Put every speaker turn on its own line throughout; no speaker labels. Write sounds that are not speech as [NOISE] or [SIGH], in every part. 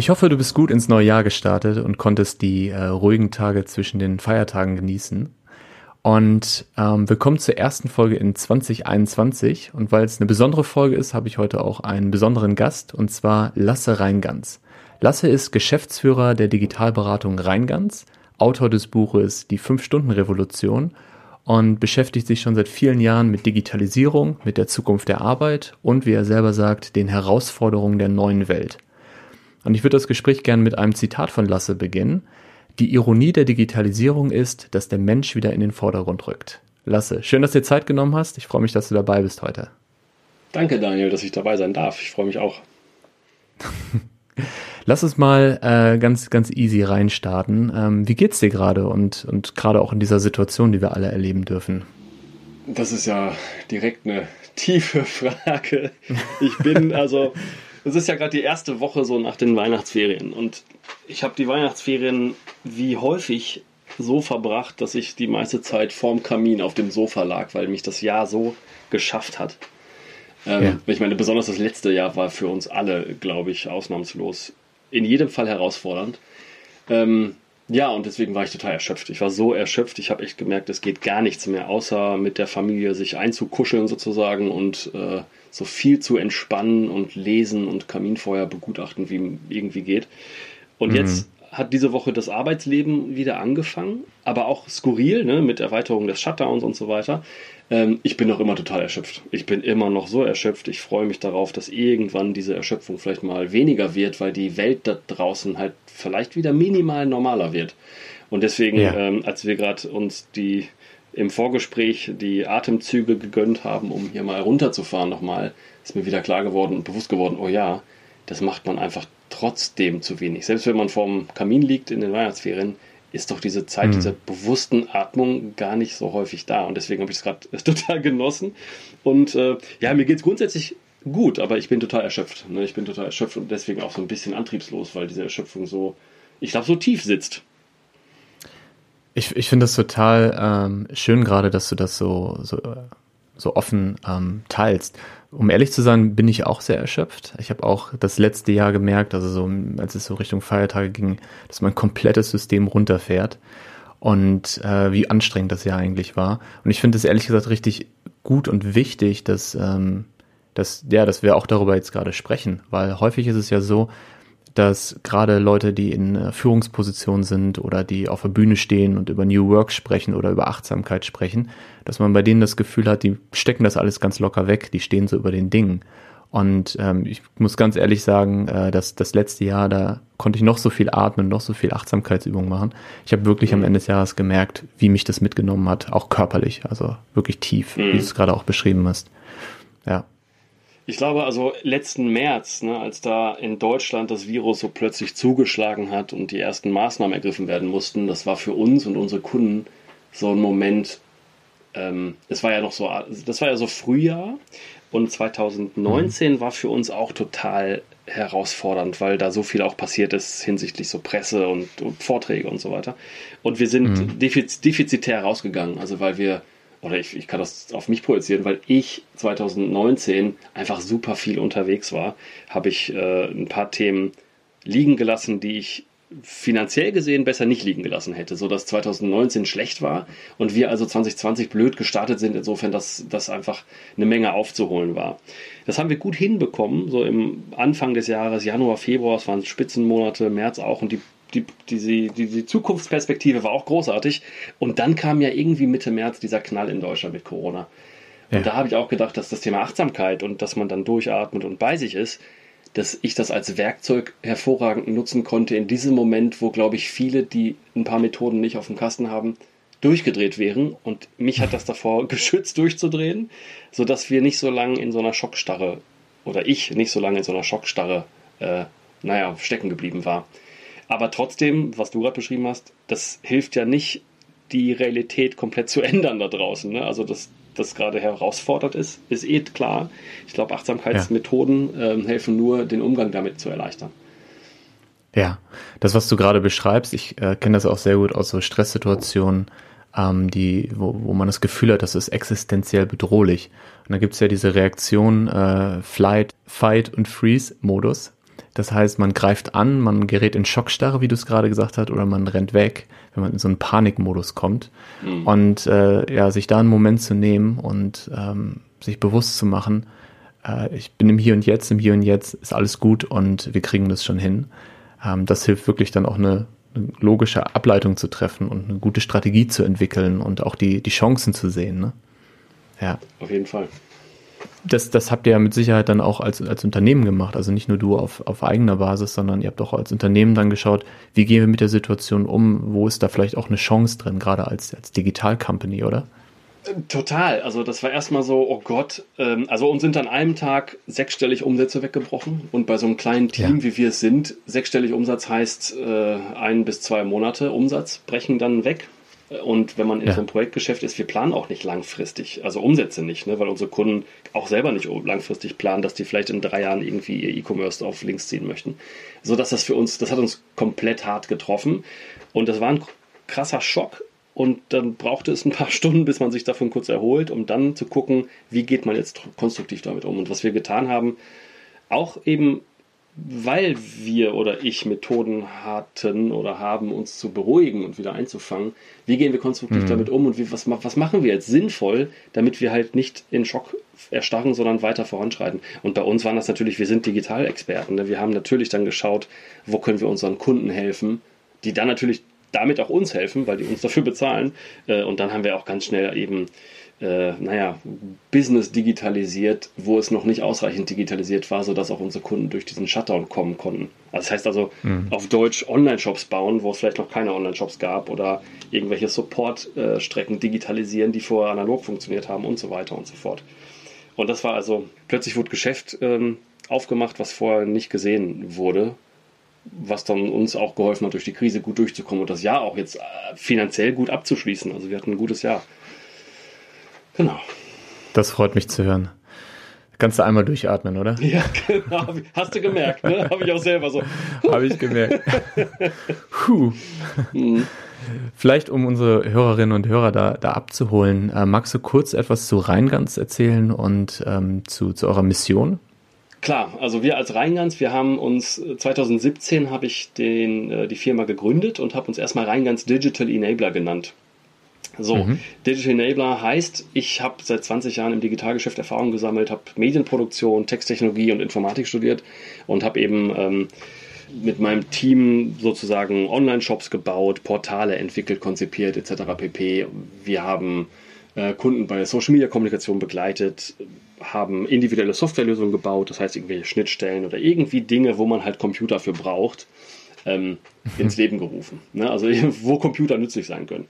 Ich hoffe, du bist gut ins neue Jahr gestartet und konntest die äh, ruhigen Tage zwischen den Feiertagen genießen. Und ähm, willkommen zur ersten Folge in 2021. Und weil es eine besondere Folge ist, habe ich heute auch einen besonderen Gast, und zwar Lasse Reingans. Lasse ist Geschäftsführer der Digitalberatung Reingans, Autor des Buches Die Fünf-Stunden-Revolution und beschäftigt sich schon seit vielen Jahren mit Digitalisierung, mit der Zukunft der Arbeit und, wie er selber sagt, den Herausforderungen der neuen Welt. Und ich würde das Gespräch gerne mit einem Zitat von Lasse beginnen. Die Ironie der Digitalisierung ist, dass der Mensch wieder in den Vordergrund rückt. Lasse, schön, dass du dir Zeit genommen hast. Ich freue mich, dass du dabei bist heute.
Danke, Daniel, dass ich dabei sein darf. Ich freue mich auch. [LAUGHS]
Lass uns mal äh, ganz, ganz easy reinstarten. Ähm, wie geht's dir gerade und, und gerade auch in dieser Situation, die wir alle erleben dürfen?
Das ist ja direkt eine tiefe [LAUGHS] Frage. Ich bin also [LAUGHS] es ist ja gerade die erste Woche so nach den Weihnachtsferien und ich habe die Weihnachtsferien wie häufig so verbracht, dass ich die meiste Zeit vorm Kamin auf dem Sofa lag, weil mich das Jahr so geschafft hat. Ähm, ja. Ich meine, besonders das letzte Jahr war für uns alle, glaube ich, ausnahmslos in jedem Fall herausfordernd. Ähm, ja, und deswegen war ich total erschöpft. Ich war so erschöpft, ich habe echt gemerkt, es geht gar nichts mehr, außer mit der Familie sich einzukuscheln sozusagen und äh, so viel zu entspannen und lesen und Kaminfeuer begutachten, wie irgendwie geht. Und mhm. jetzt hat diese Woche das Arbeitsleben wieder angefangen, aber auch skurril, ne, mit Erweiterung des Shutdowns und so weiter. Ähm, ich bin noch immer total erschöpft. Ich bin immer noch so erschöpft. Ich freue mich darauf, dass irgendwann diese Erschöpfung vielleicht mal weniger wird, weil die Welt da draußen halt vielleicht wieder minimal normaler wird. Und deswegen, ja. ähm, als wir gerade uns die im Vorgespräch die Atemzüge gegönnt haben, um hier mal runterzufahren nochmal, ist mir wieder klar geworden und bewusst geworden, oh ja, das macht man einfach trotzdem zu wenig. Selbst wenn man vorm Kamin liegt in den Weihnachtsferien, ist doch diese Zeit mhm. dieser bewussten Atmung gar nicht so häufig da. Und deswegen habe ich es gerade [LAUGHS] total genossen. Und äh, ja, mir geht es grundsätzlich gut, aber ich bin total erschöpft. Ne? Ich bin total erschöpft und deswegen auch so ein bisschen antriebslos, weil diese Erschöpfung so, ich glaube, so tief sitzt.
Ich, ich finde das total ähm, schön gerade, dass du das so, so, so offen ähm, teilst. Um ehrlich zu sein, bin ich auch sehr erschöpft. Ich habe auch das letzte Jahr gemerkt, also so, als es so Richtung Feiertage ging, dass mein komplettes System runterfährt und äh, wie anstrengend das Jahr eigentlich war. Und ich finde es ehrlich gesagt richtig gut und wichtig, dass, ähm, dass, ja, dass wir auch darüber jetzt gerade sprechen, weil häufig ist es ja so, dass gerade Leute, die in äh, Führungspositionen sind oder die auf der Bühne stehen und über New Work sprechen oder über Achtsamkeit sprechen, dass man bei denen das Gefühl hat, die stecken das alles ganz locker weg, die stehen so über den Dingen. Und ähm, ich muss ganz ehrlich sagen, äh, dass das letzte Jahr, da konnte ich noch so viel atmen, noch so viel Achtsamkeitsübungen machen. Ich habe wirklich mhm. am Ende des Jahres gemerkt, wie mich das mitgenommen hat, auch körperlich, also wirklich tief, mhm. wie du es gerade auch beschrieben hast. Ja.
Ich glaube also letzten März, ne, als da in Deutschland das Virus so plötzlich zugeschlagen hat und die ersten Maßnahmen ergriffen werden mussten, das war für uns und unsere Kunden so ein Moment. Ähm, es war ja noch so, das war ja so Frühjahr und 2019 mhm. war für uns auch total herausfordernd, weil da so viel auch passiert ist hinsichtlich so Presse und, und Vorträge und so weiter. Und wir sind mhm. defizitär rausgegangen, also weil wir oder ich, ich kann das auf mich projizieren, weil ich 2019 einfach super viel unterwegs war, habe ich äh, ein paar Themen liegen gelassen, die ich finanziell gesehen besser nicht liegen gelassen hätte, so dass 2019 schlecht war und wir also 2020 blöd gestartet sind, insofern, dass das einfach eine Menge aufzuholen war. Das haben wir gut hinbekommen, so im Anfang des Jahres, Januar, Februar, es waren Spitzenmonate, März auch und die die, die, die, die Zukunftsperspektive war auch großartig. Und dann kam ja irgendwie Mitte März dieser Knall in Deutschland mit Corona. Und ja. da habe ich auch gedacht, dass das Thema Achtsamkeit und dass man dann durchatmet und bei sich ist, dass ich das als Werkzeug hervorragend nutzen konnte in diesem Moment, wo, glaube ich, viele, die ein paar Methoden nicht auf dem Kasten haben, durchgedreht wären. Und mich hat das davor [LAUGHS] geschützt, durchzudrehen, sodass wir nicht so lange in so einer Schockstarre oder ich nicht so lange in so einer Schockstarre, äh, naja, stecken geblieben war. Aber trotzdem, was du gerade beschrieben hast, das hilft ja nicht, die Realität komplett zu [LAUGHS] ändern da draußen. Ne? Also, dass das gerade herausfordert ist, ist eh klar. Ich glaube, Achtsamkeitsmethoden ja. ähm, helfen nur, den Umgang damit zu erleichtern.
Ja, das, was du gerade beschreibst, ich äh, kenne das auch sehr gut aus so Stresssituationen, ähm, die, wo, wo man das Gefühl hat, das ist existenziell bedrohlich. Und da gibt es ja diese Reaktion äh, Flight, Fight und Freeze-Modus, Das heißt, man greift an, man gerät in Schockstarre, wie du es gerade gesagt hast, oder man rennt weg, wenn man in so einen Panikmodus kommt. Mhm. Und äh, ja, sich da einen Moment zu nehmen und ähm, sich bewusst zu machen, äh, ich bin im Hier und Jetzt, im Hier und Jetzt ist alles gut und wir kriegen das schon hin. Ähm, das hilft wirklich dann auch eine, eine, logische Ableitung zu treffen und eine gute Strategie zu entwickeln und auch die, die Chancen zu sehen. Ne?
Ja. Auf jeden Fall
das, das habt ihr ja mit Sicherheit dann auch als, als Unternehmen gemacht. Also nicht nur du auf, auf eigener Basis, sondern ihr habt auch als Unternehmen dann geschaut, wie gehen wir mit der Situation um? Wo ist da vielleicht auch eine Chance drin, gerade als, als Digital-Company, oder?
Total. Also das war erstmal so, oh Gott. Ähm, also uns sind an einem Tag sechsstellig Umsätze weggebrochen. Und bei so einem kleinen Team, ja. wie wir es sind, sechsstellig Umsatz heißt äh, ein bis zwei Monate Umsatz brechen dann weg. Und wenn man in ja. so einem Projektgeschäft ist, wir planen auch nicht langfristig, also Umsätze nicht, ne, weil unsere Kunden auch selber nicht langfristig planen, dass die vielleicht in drei Jahren irgendwie ihr E-Commerce auf links ziehen möchten. So dass das für uns, das hat uns komplett hart getroffen. Und das war ein krasser Schock. Und dann brauchte es ein paar [LAUGHS] Stunden, bis man sich davon kurz erholt, um dann zu gucken, wie geht man jetzt konstruktiv damit um. Und was wir getan haben, auch eben weil wir oder ich Methoden hatten oder haben, uns zu beruhigen und wieder einzufangen, wie gehen wir konstruktiv mhm. damit um und wie, was, was machen wir jetzt sinnvoll, damit wir halt nicht in Schock erstarren, sondern weiter voranschreiten. Und bei uns waren das natürlich, wir sind Digitalexperten. Ne? Wir haben natürlich dann geschaut, wo können wir unseren Kunden helfen, die dann natürlich damit auch uns helfen, weil die uns dafür bezahlen. Äh, und dann haben wir auch ganz schnell eben äh, naja, Business digitalisiert, wo es noch nicht ausreichend digitalisiert war, sodass auch unsere Kunden durch diesen Shutdown kommen konnten. Also das heißt also mhm. auf Deutsch Online-Shops bauen, wo es vielleicht noch keine Online-Shops gab oder irgendwelche Support-Strecken digitalisieren, die vorher analog funktioniert haben und so weiter und so fort. Und das war also, plötzlich wurde Geschäft ähm, aufgemacht, was vorher nicht gesehen wurde, was dann uns auch geholfen hat, durch die Krise gut durchzukommen und das Jahr auch jetzt äh, finanziell gut abzuschließen. Also wir hatten ein gutes Jahr.
Genau. Das freut mich zu hören. Kannst du einmal durchatmen, oder? [LAUGHS]
Ja, genau. Hast du gemerkt, ne? Habe ich auch selber so.
Habe ich gemerkt. Puh. Mhm. Vielleicht, um unsere Hörerinnen und Hörer da, da abzuholen, äh, magst du kurz etwas zu Rheingans erzählen und ähm, zu, zu eurer Mission?
Klar, also wir als Rheingans, wir haben uns 2017 habe ich den, äh, die Firma gegründet und habe uns erstmal Rheingans Digital Enabler genannt. So, mhm. Digital Enabler heißt, ich habe seit 20 Jahren im Digitalgeschäft Erfahrung gesammelt, habe Medienproduktion, Texttechnologie und Informatik studiert und habe eben ähm, mit meinem Team sozusagen Online-Shops gebaut, Portale entwickelt, konzipiert etc. pp. Wir haben äh, Kunden bei Social-Media-Kommunikation begleitet, haben individuelle Softwarelösungen gebaut, das heißt irgendwelche Schnittstellen oder irgendwie Dinge, wo man halt Computer für braucht ähm, ins Leben gerufen. Ne? Also [LAUGHS] wo Computer nützlich sein können.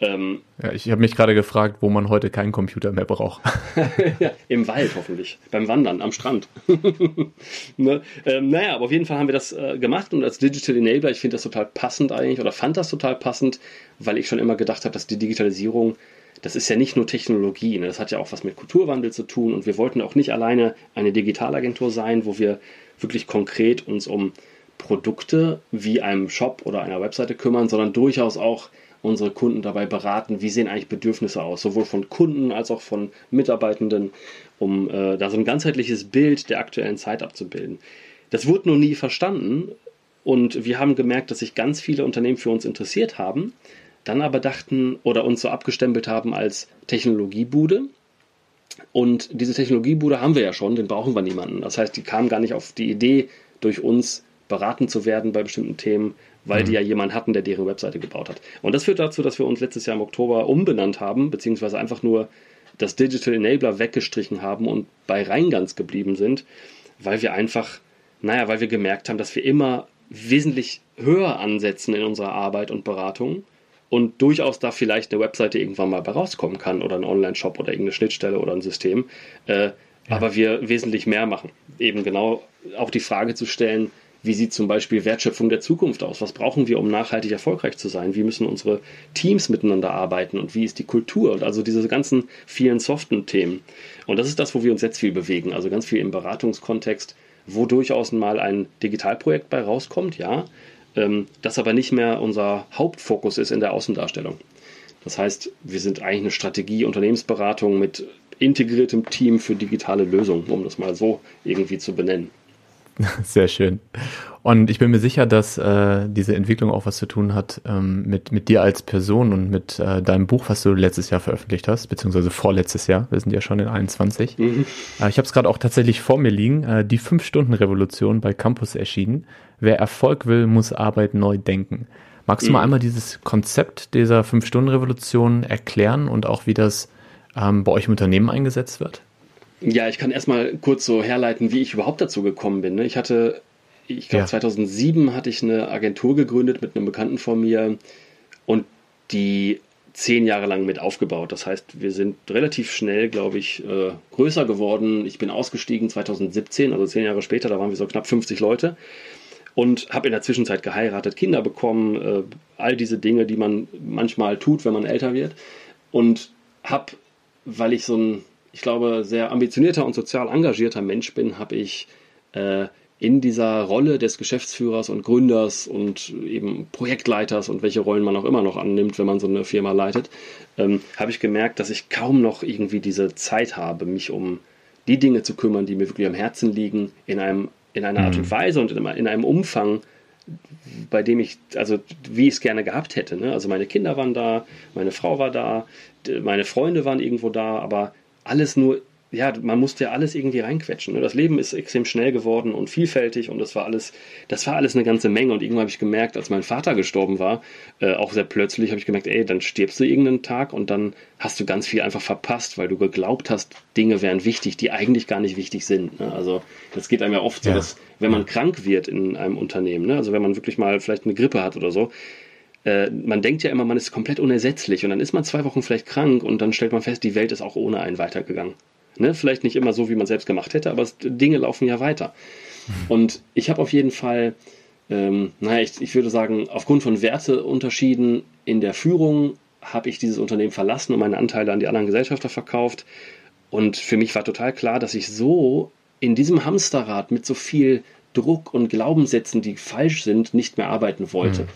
Ähm,
ja, ich habe mich gerade gefragt, wo man heute keinen Computer mehr braucht. [LAUGHS]
ja, Im Wald hoffentlich, beim Wandern, am Strand. [LAUGHS] ne? ähm, naja, aber auf jeden Fall haben wir das äh, gemacht und als Digital Enabler, ich finde das total passend eigentlich oder fand das total passend, weil ich schon immer gedacht habe, dass die Digitalisierung das ist ja nicht nur Technologie, ne? das hat ja auch was mit Kulturwandel zu tun und wir wollten auch nicht alleine eine Digitalagentur sein, wo wir wirklich konkret uns um Produkte wie einem Shop oder einer Webseite kümmern, sondern durchaus auch unsere Kunden dabei beraten, wie sehen eigentlich Bedürfnisse aus, sowohl von Kunden als auch von Mitarbeitenden, um äh, da so ein ganzheitliches Bild der aktuellen Zeit abzubilden. Das wurde noch nie verstanden und wir haben gemerkt, dass sich ganz viele Unternehmen für uns interessiert haben, dann aber dachten oder uns so abgestempelt haben als Technologiebude. Und diese Technologiebude haben wir ja schon, den brauchen wir niemanden. Das heißt, die kamen gar nicht auf die Idee, durch uns beraten zu werden bei bestimmten Themen, weil mhm. die ja jemanden hatten, der deren Webseite gebaut hat. Und das führt dazu, dass wir uns letztes Jahr im Oktober umbenannt haben, beziehungsweise einfach nur das Digital Enabler weggestrichen haben und bei Reingans geblieben sind, weil wir einfach, naja, weil wir gemerkt haben, dass wir immer wesentlich höher ansetzen in unserer Arbeit und Beratung und durchaus da vielleicht eine Webseite irgendwann mal bei rauskommen kann oder ein Online-Shop oder irgendeine Schnittstelle oder ein System, äh, ja. aber wir wesentlich mehr machen. Eben genau auch die Frage zu stellen, wie sieht zum Beispiel Wertschöpfung der Zukunft aus? Was brauchen wir, um nachhaltig erfolgreich zu sein? Wie müssen unsere Teams miteinander arbeiten? Und wie ist die Kultur? Und also diese ganzen vielen soften Themen. Und das ist das, wo wir uns jetzt viel bewegen. Also ganz viel im Beratungskontext, wo durchaus mal ein Digitalprojekt bei rauskommt, ja. Ähm, das aber nicht mehr unser Hauptfokus ist in der Außendarstellung. Das heißt, wir sind eigentlich eine Strategie, Unternehmensberatung mit integriertem Team für digitale Lösungen, um das mal so irgendwie zu benennen. [LAUGHS]
Sehr schön. Und ich bin mir sicher, dass äh, diese Entwicklung auch was zu tun hat ähm, mit, mit dir als Person und mit äh, deinem Buch, was du letztes Jahr veröffentlicht hast, beziehungsweise vorletztes Jahr. Wir sind ja schon in 21. Mhm. Äh, ich habe es gerade auch tatsächlich vor mir liegen. Äh, die Fünf-Stunden-Revolution bei Campus erschienen. Wer Erfolg will, muss Arbeit neu denken. Magst du mhm. mal einmal dieses Konzept dieser Fünf-Stunden-Revolution erklären und auch wie das ähm, bei euch im Unternehmen eingesetzt wird?
Ja, ich kann erstmal kurz so herleiten, wie ich überhaupt dazu gekommen bin. Ne? Ich hatte, ich glaube, ja. 2007 hatte ich eine Agentur gegründet mit einem Bekannten von mir und die zehn Jahre lang mit aufgebaut. Das heißt, wir sind relativ schnell, glaube ich, äh, größer geworden. Ich bin ausgestiegen 2017, also zehn Jahre später, da waren wir so knapp 50 Leute und habe in der Zwischenzeit geheiratet, Kinder bekommen, äh, all diese Dinge, die man manchmal tut, wenn man älter wird. Und habe, weil ich so ein, ich glaube, sehr ambitionierter und sozial engagierter Mensch bin, habe ich äh, in dieser Rolle des Geschäftsführers und Gründers und eben Projektleiters und welche Rollen man auch immer noch annimmt, wenn man so eine Firma leitet, ähm, habe ich gemerkt, dass ich kaum noch irgendwie diese Zeit habe, mich um die Dinge zu kümmern, die mir wirklich am Herzen liegen, in einem in einer Art und mhm. Weise und in einem Umfang, bei dem ich, also wie ich es gerne gehabt hätte. Ne? Also meine Kinder waren da, meine Frau war da, meine Freunde waren irgendwo da, aber alles nur ja, man musste ja alles irgendwie reinquetschen. Ne? Das Leben ist extrem schnell geworden und vielfältig und das war alles, das war alles eine ganze Menge. Und irgendwann habe ich gemerkt, als mein Vater gestorben war, äh, auch sehr plötzlich, habe ich gemerkt, ey, dann stirbst du irgendeinen Tag und dann hast du ganz viel einfach verpasst, weil du geglaubt hast, Dinge wären wichtig, die eigentlich gar nicht wichtig sind. Ne? Also das geht einem ja oft so, ja. dass wenn man krank wird in einem Unternehmen, ne? also wenn man wirklich mal vielleicht eine Grippe hat oder so, äh, man denkt ja immer, man ist komplett unersetzlich und dann ist man zwei Wochen vielleicht krank und dann stellt man fest, die Welt ist auch ohne einen weitergegangen. Ne? Vielleicht nicht immer so, wie man selbst gemacht hätte, aber es, Dinge laufen ja weiter. Und ich habe auf jeden Fall, ähm, naja, ich, ich würde sagen, aufgrund von Werteunterschieden in der Führung habe ich dieses Unternehmen verlassen und meine Anteile an die anderen Gesellschafter verkauft. Und für mich war total klar, dass ich so in diesem Hamsterrad mit so viel Druck und Glaubenssätzen, die falsch sind, nicht mehr arbeiten wollte. Mhm.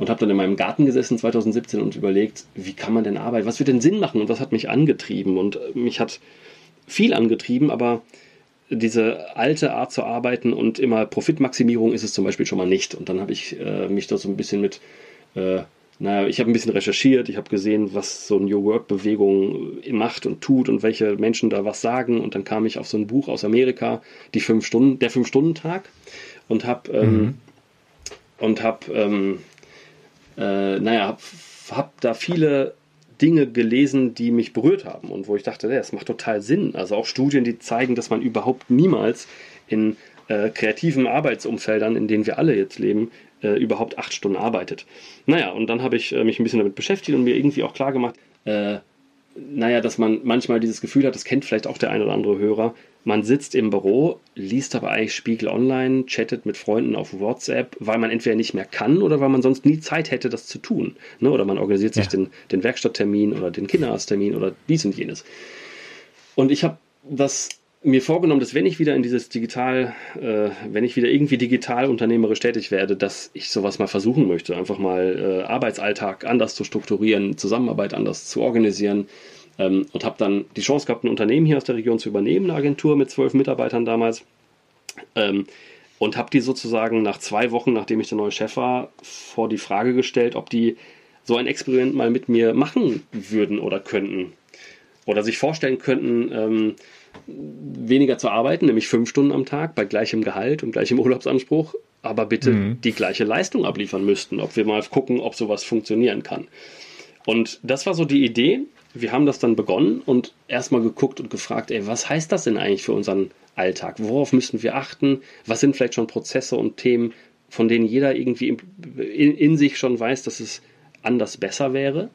Und habe dann in meinem Garten gesessen 2017 und überlegt, wie kann man denn arbeiten? Was wird denn Sinn machen? Und was hat mich angetrieben? Und mich hat viel angetrieben, aber diese alte Art zu arbeiten und immer Profitmaximierung ist es zum Beispiel schon mal nicht. Und dann habe ich äh, mich da so ein bisschen mit, äh, naja, ich habe ein bisschen recherchiert, ich habe gesehen, was so eine New Work-Bewegung macht und tut und welche Menschen da was sagen. Und dann kam ich auf so ein Buch aus Amerika, die fünf Stunden, der Fünf-Stunden-Tag, und habe ähm, mhm. und habe, ähm, äh, naja, habe hab da viele Dinge gelesen, die mich berührt haben und wo ich dachte, das macht total Sinn. Also auch Studien, die zeigen, dass man überhaupt niemals in äh, kreativen Arbeitsumfeldern, in denen wir alle jetzt leben, äh, überhaupt acht Stunden arbeitet. Naja, und dann habe ich äh, mich ein bisschen damit beschäftigt und mir irgendwie auch klar gemacht, äh, naja, dass man manchmal dieses Gefühl hat, das kennt vielleicht auch der ein oder andere Hörer, man sitzt im Büro, liest aber eigentlich Spiegel online, chattet mit Freunden auf WhatsApp, weil man entweder nicht mehr kann oder weil man sonst nie Zeit hätte, das zu tun. Ne? Oder man organisiert sich ja. den, den Werkstatttermin oder den Kinderarzttermin oder dies und jenes. Und ich habe das mir vorgenommen, dass wenn ich wieder in dieses Digital, äh, wenn ich wieder irgendwie digital unternehmerisch tätig werde, dass ich sowas mal versuchen möchte. Einfach mal äh, Arbeitsalltag anders zu strukturieren, Zusammenarbeit anders zu organisieren ähm, und habe dann die Chance gehabt, ein Unternehmen hier aus der Region zu übernehmen, eine Agentur mit zwölf Mitarbeitern damals. Ähm, und habe die sozusagen nach zwei Wochen, nachdem ich der neue Chef war, vor die Frage gestellt, ob die so ein Experiment mal mit mir machen würden oder könnten. Oder sich vorstellen könnten, ähm, weniger zu arbeiten, nämlich fünf Stunden am Tag bei gleichem Gehalt und gleichem Urlaubsanspruch, aber bitte mhm. die gleiche Leistung abliefern müssten, ob wir mal gucken, ob sowas funktionieren kann. Und das war so die Idee wir haben das dann begonnen und erstmal geguckt und gefragt, ey, was heißt das denn eigentlich für unseren Alltag? Worauf müssen wir achten? Was sind vielleicht schon Prozesse und Themen, von denen jeder irgendwie in, in sich schon weiß, dass es anders besser wäre?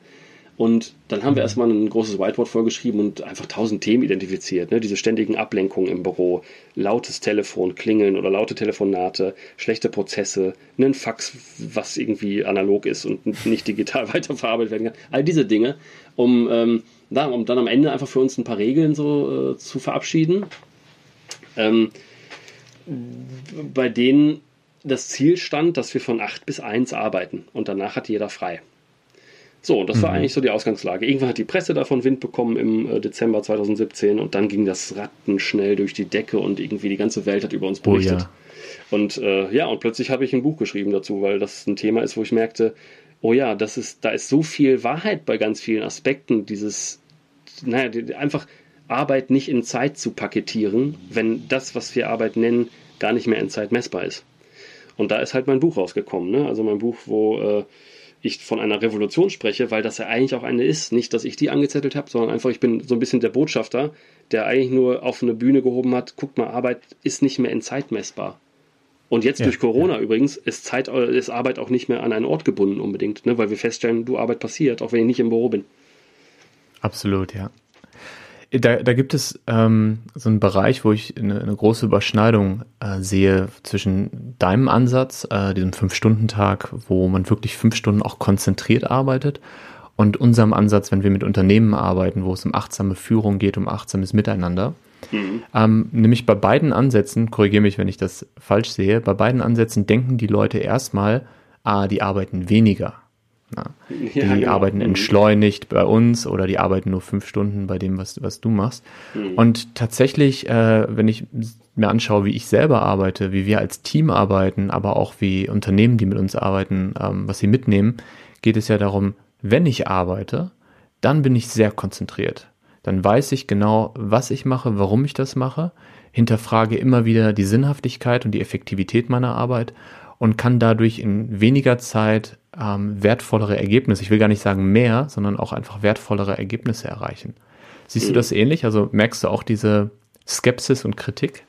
Und dann haben wir mhm. erstmal ein großes Whiteboard vorgeschrieben und einfach tausend Themen identifiziert. Ne? Diese ständigen Ablenkungen im Büro, lautes Telefon, Klingeln oder laute Telefonate, schlechte Prozesse, ein Fax, was irgendwie analog ist und [LAUGHS] nicht digital [LAUGHS] weiterverarbeitet werden kann. All diese Dinge, um, ähm, da, um dann am Ende einfach für uns ein paar Regeln so äh, zu verabschieden, ähm, bei denen das Ziel stand, dass wir von 8 bis 1 arbeiten und danach hat jeder frei. So, das war mhm. eigentlich so die Ausgangslage. Irgendwann hat die Presse davon Wind bekommen im äh, Dezember 2017 und dann ging das Ratten schnell durch die Decke und irgendwie die ganze Welt hat über uns berichtet. Oh, ja. Und äh, ja, und plötzlich habe ich ein Buch geschrieben dazu, weil das ein Thema ist, wo ich merkte, oh ja, das ist, da ist so viel Wahrheit bei ganz vielen Aspekten dieses, naja, einfach Arbeit nicht in Zeit zu paketieren, wenn das, was wir Arbeit nennen, gar nicht mehr in Zeit messbar ist. Und da ist halt mein Buch rausgekommen, ne? Also mein Buch, wo äh, ich von einer Revolution spreche, weil das ja eigentlich auch eine ist. Nicht, dass ich die angezettelt habe, sondern einfach, ich bin so ein bisschen der Botschafter, der eigentlich nur auf eine Bühne gehoben hat, guck mal, Arbeit ist nicht mehr in Zeit messbar. Und jetzt ja, durch Corona ja. übrigens ist Zeit, ist Arbeit auch nicht mehr an einen Ort gebunden unbedingt, ne? weil wir feststellen, du Arbeit passiert, auch wenn ich nicht im Büro bin.
Absolut, ja. Da, da gibt es ähm, so einen Bereich, wo ich eine, eine große Überschneidung äh, sehe zwischen deinem Ansatz, äh, diesem Fünf-Stunden-Tag, wo man wirklich fünf Stunden auch konzentriert arbeitet, und unserem Ansatz, wenn wir mit Unternehmen arbeiten, wo es um achtsame Führung geht, um achtsames Miteinander. Mhm. Ähm, nämlich bei beiden Ansätzen, korrigiere mich, wenn ich das falsch sehe, bei beiden Ansätzen denken die Leute erstmal, ah, die arbeiten weniger. Na, die ja, genau. arbeiten mhm. entschleunigt bei uns oder die arbeiten nur fünf Stunden bei dem, was, was du machst. Mhm. Und tatsächlich, äh, wenn ich mir anschaue, wie ich selber arbeite, wie wir als Team arbeiten, aber auch wie Unternehmen, die mit uns arbeiten, ähm, was sie mitnehmen, geht es ja darum, wenn ich arbeite, dann bin ich sehr konzentriert. Dann weiß ich genau, was ich mache, warum ich das mache, hinterfrage immer wieder die Sinnhaftigkeit und die Effektivität meiner Arbeit und kann dadurch in weniger Zeit ähm, wertvollere Ergebnisse, ich will gar nicht sagen mehr, sondern auch einfach wertvollere Ergebnisse erreichen. Siehst du mhm. das ähnlich? Also merkst du auch diese Skepsis und Kritik?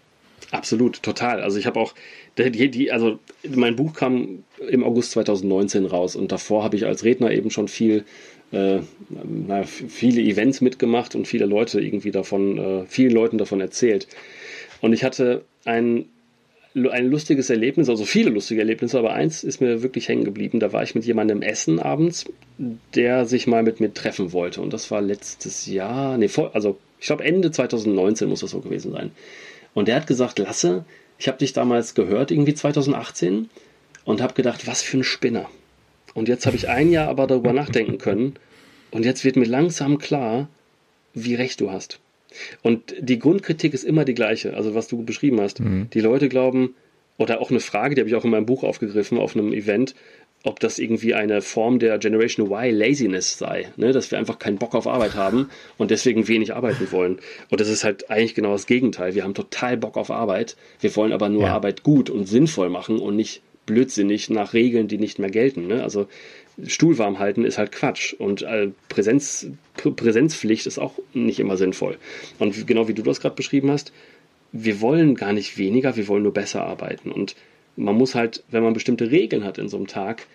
Absolut, total. Also ich habe auch, die, also mein Buch kam im August 2019 raus und davor habe ich als Redner eben schon viel, äh, na, viele Events mitgemacht und viele Leute irgendwie davon, äh, vielen Leuten davon erzählt. Und ich hatte ein ein lustiges Erlebnis, also viele lustige Erlebnisse, aber eins ist mir wirklich hängen geblieben. Da war ich mit jemandem essen abends, der sich mal mit mir treffen wollte. Und das war letztes Jahr, nee, vor, also ich glaube Ende 2019 muss das so gewesen sein. Und der hat gesagt, Lasse, ich habe dich damals gehört, irgendwie 2018, und habe gedacht, was für ein Spinner. Und jetzt habe ich ein Jahr aber darüber nachdenken können. Und jetzt wird mir langsam klar, wie recht du hast. Und die Grundkritik ist immer die gleiche, also was du beschrieben hast. Mhm. Die Leute glauben, oder auch eine Frage, die habe ich auch in meinem Buch aufgegriffen, auf einem Event, ob das irgendwie eine Form der Generation Y Laziness sei, ne? dass wir einfach keinen Bock auf Arbeit haben und deswegen wenig arbeiten wollen. Und das ist halt eigentlich genau das Gegenteil. Wir haben total Bock auf Arbeit, wir wollen aber nur ja. Arbeit gut und sinnvoll machen und nicht blödsinnig nach Regeln, die nicht mehr gelten. Ne? Also Stuhl warm halten ist halt Quatsch und äh, Präsenz, Präsenzpflicht ist auch nicht immer sinnvoll. Und genau wie du das gerade beschrieben hast, wir wollen gar nicht weniger, wir wollen nur besser arbeiten. Und man muss halt, wenn man bestimmte Regeln hat in so einem Tag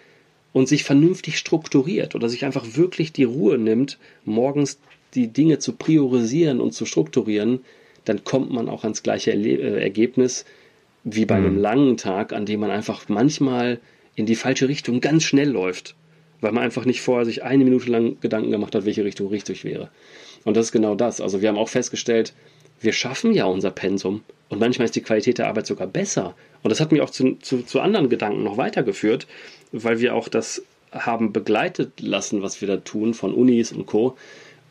und sich vernünftig strukturiert oder sich einfach wirklich die Ruhe nimmt, morgens die Dinge zu priorisieren und zu strukturieren, dann kommt man auch ans gleiche äh, Ergebnis wie bei mhm. einem langen Tag, an dem man einfach manchmal in die falsche Richtung ganz schnell läuft weil man einfach nicht vorher sich eine Minute lang Gedanken gemacht hat, welche Richtung richtig wäre. Und das ist genau das. Also wir haben auch festgestellt, wir schaffen ja unser Pensum und manchmal ist die Qualität der Arbeit sogar besser. Und das hat mich auch zu, zu, zu anderen Gedanken noch weitergeführt, weil wir auch das haben begleitet lassen, was wir da tun von Unis und Co.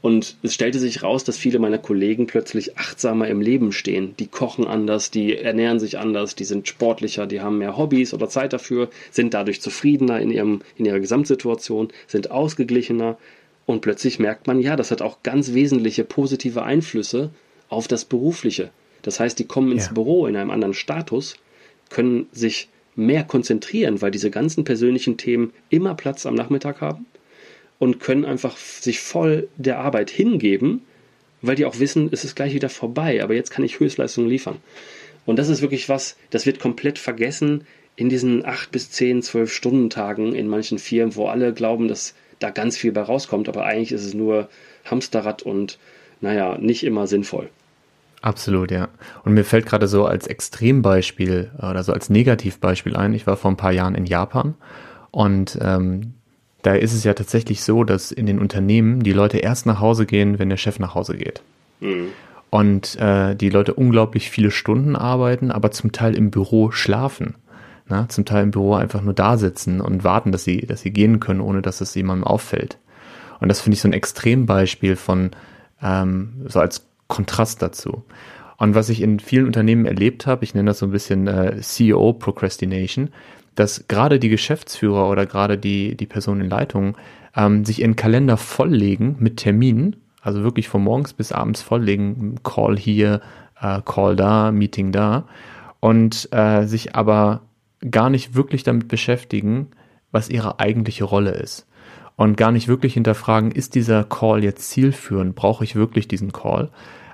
Und es stellte sich raus, dass viele meiner Kollegen plötzlich achtsamer im Leben stehen. Die kochen anders, die ernähren sich anders, die sind sportlicher, die haben mehr Hobbys oder Zeit dafür, sind dadurch zufriedener in, ihrem, in ihrer Gesamtsituation, sind ausgeglichener. Und plötzlich merkt man, ja, das hat auch ganz wesentliche positive Einflüsse auf das Berufliche. Das heißt, die kommen ins ja. Büro in einem anderen Status, können sich mehr konzentrieren, weil diese ganzen persönlichen Themen immer Platz am Nachmittag haben und können einfach sich voll der Arbeit hingeben, weil die auch wissen, es ist gleich wieder vorbei, aber jetzt kann ich Höchstleistungen liefern. Und das ist wirklich was, das wird komplett vergessen in diesen acht bis zehn, zwölf Stunden Tagen in manchen Firmen, wo alle glauben, dass da ganz viel bei rauskommt, aber eigentlich ist es nur Hamsterrad und naja, nicht immer sinnvoll.
Absolut, ja. Und mir fällt gerade so als Extrembeispiel oder so als Negativbeispiel ein, ich war vor ein paar Jahren in Japan und ähm, da ist es ja tatsächlich so, dass in den Unternehmen die Leute erst nach Hause gehen, wenn der Chef nach Hause geht. Mhm. Und äh, die Leute unglaublich viele Stunden arbeiten, aber zum Teil im Büro schlafen. Na, zum Teil im Büro einfach nur da sitzen und warten, dass sie, dass sie gehen können, ohne dass es jemandem auffällt. Und das finde ich so ein Extrembeispiel von, ähm, so als Kontrast dazu. Und was ich in vielen Unternehmen erlebt habe, ich nenne das so ein bisschen äh, CEO Procrastination, dass gerade die Geschäftsführer oder gerade die, die Personen in Leitung ähm, sich ihren Kalender volllegen mit Terminen, also wirklich von morgens bis abends volllegen, Call hier, äh, Call da, Meeting da, und äh, sich aber gar nicht wirklich damit beschäftigen, was ihre eigentliche Rolle ist. Und gar nicht wirklich hinterfragen, ist dieser Call jetzt zielführend? Brauche ich wirklich diesen Call?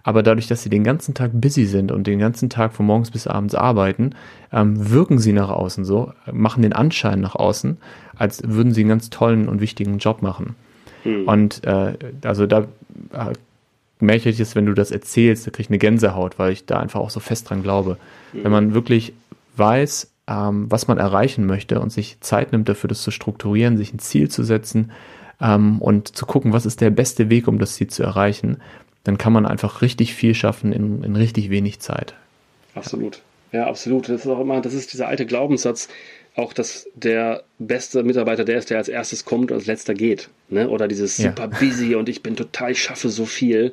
Aber dadurch, dass sie den ganzen Tag busy sind und den ganzen Tag von morgens bis abends arbeiten, ähm, wirken sie nach außen so, machen den Anschein nach außen, als würden sie einen ganz tollen und wichtigen Job machen. Mhm. Und äh, also da äh, merke ich es, wenn du das erzählst, da kriege ich eine Gänsehaut, weil ich da einfach auch so fest dran glaube. Mhm. Wenn man wirklich weiß, ähm, was man erreichen möchte und sich Zeit nimmt dafür, das zu strukturieren, sich ein Ziel zu setzen ähm, und zu gucken, was ist der beste Weg, um das Ziel zu erreichen, dann kann man einfach richtig viel schaffen in, in richtig wenig Zeit.
Absolut. Ja, absolut. Das ist auch immer, das ist dieser alte Glaubenssatz, auch, dass der beste Mitarbeiter der ist, der als erstes kommt und als letzter geht. Ne? Oder dieses super ja. busy und ich bin total, ich schaffe so viel.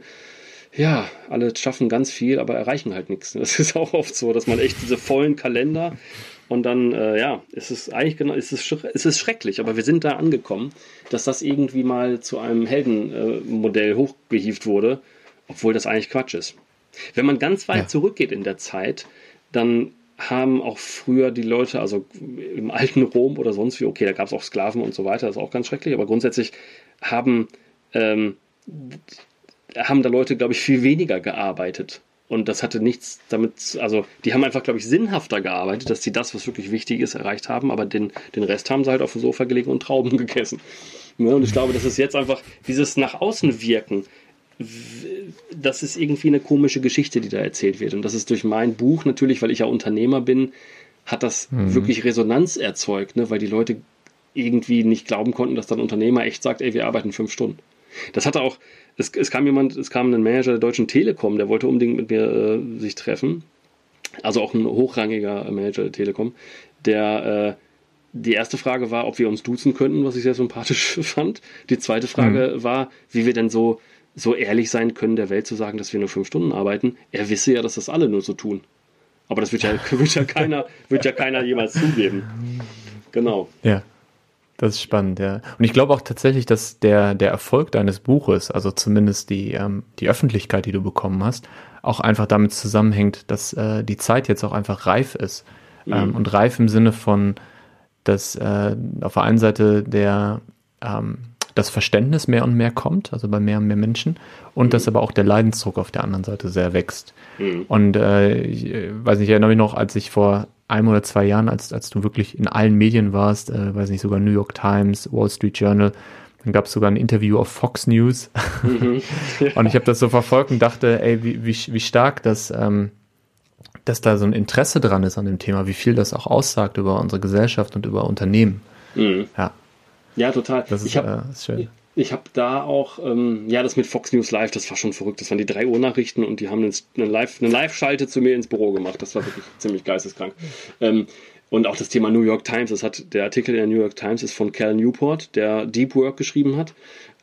Ja, alle schaffen ganz viel, aber erreichen halt nichts. Das ist auch oft so, dass man echt diese vollen Kalender und dann, äh, ja, ist es eigentlich genau, ist es, ist es schrecklich, aber wir sind da angekommen, dass das irgendwie mal zu einem Heldenmodell äh, hochgehievt wurde obwohl das eigentlich Quatsch ist. Wenn man ganz weit ja. zurückgeht in der Zeit, dann haben auch früher die Leute, also im alten Rom oder sonst wie, okay, da gab es auch Sklaven und so weiter, das ist auch ganz schrecklich, aber grundsätzlich haben, ähm, haben da Leute, glaube ich, viel weniger gearbeitet. Und das hatte nichts damit, also die haben einfach, glaube ich, sinnhafter gearbeitet, dass sie das, was wirklich wichtig ist, erreicht haben, aber den, den Rest haben sie halt auf dem Sofa gelegen und Trauben [LAUGHS] gegessen. Ja, und ich glaube, das ist jetzt einfach dieses nach außen wirken das ist irgendwie eine komische Geschichte, die da erzählt wird. Und das ist durch mein Buch natürlich, weil ich ja Unternehmer bin, hat das mhm. wirklich Resonanz erzeugt, ne? weil die Leute irgendwie nicht glauben konnten, dass dann ein Unternehmer echt sagt, ey, wir arbeiten fünf Stunden. Das hatte auch, es, es kam jemand, es kam ein Manager der Deutschen Telekom, der wollte unbedingt mit mir äh, sich treffen. Also auch ein hochrangiger Manager der Telekom, der äh, die erste Frage war, ob wir uns duzen könnten, was ich sehr sympathisch [LAUGHS] fand. Die zweite Frage mhm. war, wie wir denn so so ehrlich sein können, der Welt zu sagen, dass wir nur fünf Stunden arbeiten. Er wisse ja, dass das alle nur so tun. Aber das wird ja, [LAUGHS] wird ja, keiner, wird ja keiner jemals zugeben. Genau.
Ja. Das ist spannend, ja. Und ich glaube auch tatsächlich, dass der, der Erfolg deines Buches, also zumindest die, ähm, die Öffentlichkeit, die du bekommen hast, auch einfach damit zusammenhängt, dass äh, die Zeit jetzt auch einfach reif ist. Mhm. Ähm, und reif im Sinne von, dass äh, auf der einen Seite der, ähm, das Verständnis mehr und mehr kommt, also bei mehr und mehr Menschen, und mhm. dass aber auch der Leidensdruck auf der anderen Seite sehr wächst. Mhm. Und äh, ich äh, weiß nicht, ich erinnere mich noch, als ich vor einem oder zwei Jahren, als, als du wirklich in allen Medien warst, äh, weiß nicht, sogar New York Times, Wall Street Journal, dann gab es sogar ein Interview auf Fox News. Mhm. [LAUGHS] und ich habe das so verfolgt und dachte, ey, wie, wie, wie stark das, ähm, dass da so ein Interesse dran ist an dem Thema, wie viel das auch aussagt über unsere Gesellschaft und über Unternehmen.
Mhm. Ja. Ja, total. Das ist, ich habe äh, ich habe da auch, ähm, ja, das mit Fox News Live, das war schon verrückt. Das waren die 3 Uhr Nachrichten und die haben eine Live-Schalte Live zu mir ins Büro gemacht. Das war wirklich ziemlich geisteskrank. Ähm, und auch das Thema New York Times, das hat der Artikel in der New York Times ist von Cal Newport, der Deep Work geschrieben hat.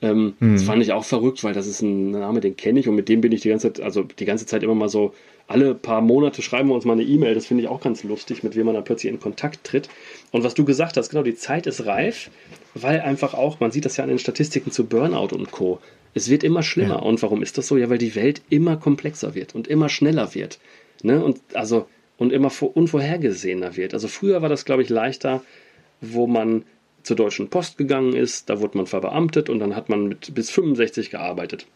Ähm, mhm. Das fand ich auch verrückt, weil das ist ein Name, den kenne ich und mit dem bin ich die ganze Zeit, also die ganze Zeit immer mal so, alle paar Monate schreiben wir uns mal eine E-Mail. Das finde ich auch ganz lustig, mit wem man da plötzlich in Kontakt tritt. Und was du gesagt hast, genau, die Zeit ist reif, weil einfach auch, man sieht das ja an den Statistiken zu Burnout und Co. Es wird immer schlimmer. Ja. Und warum ist das so? Ja, weil die Welt immer komplexer wird und immer schneller wird. Ne? Und also und immer unvorhergesehener wird. Also früher war das, glaube ich, leichter, wo man zur Deutschen Post gegangen ist, da wurde man verbeamtet und dann hat man mit bis 65 gearbeitet.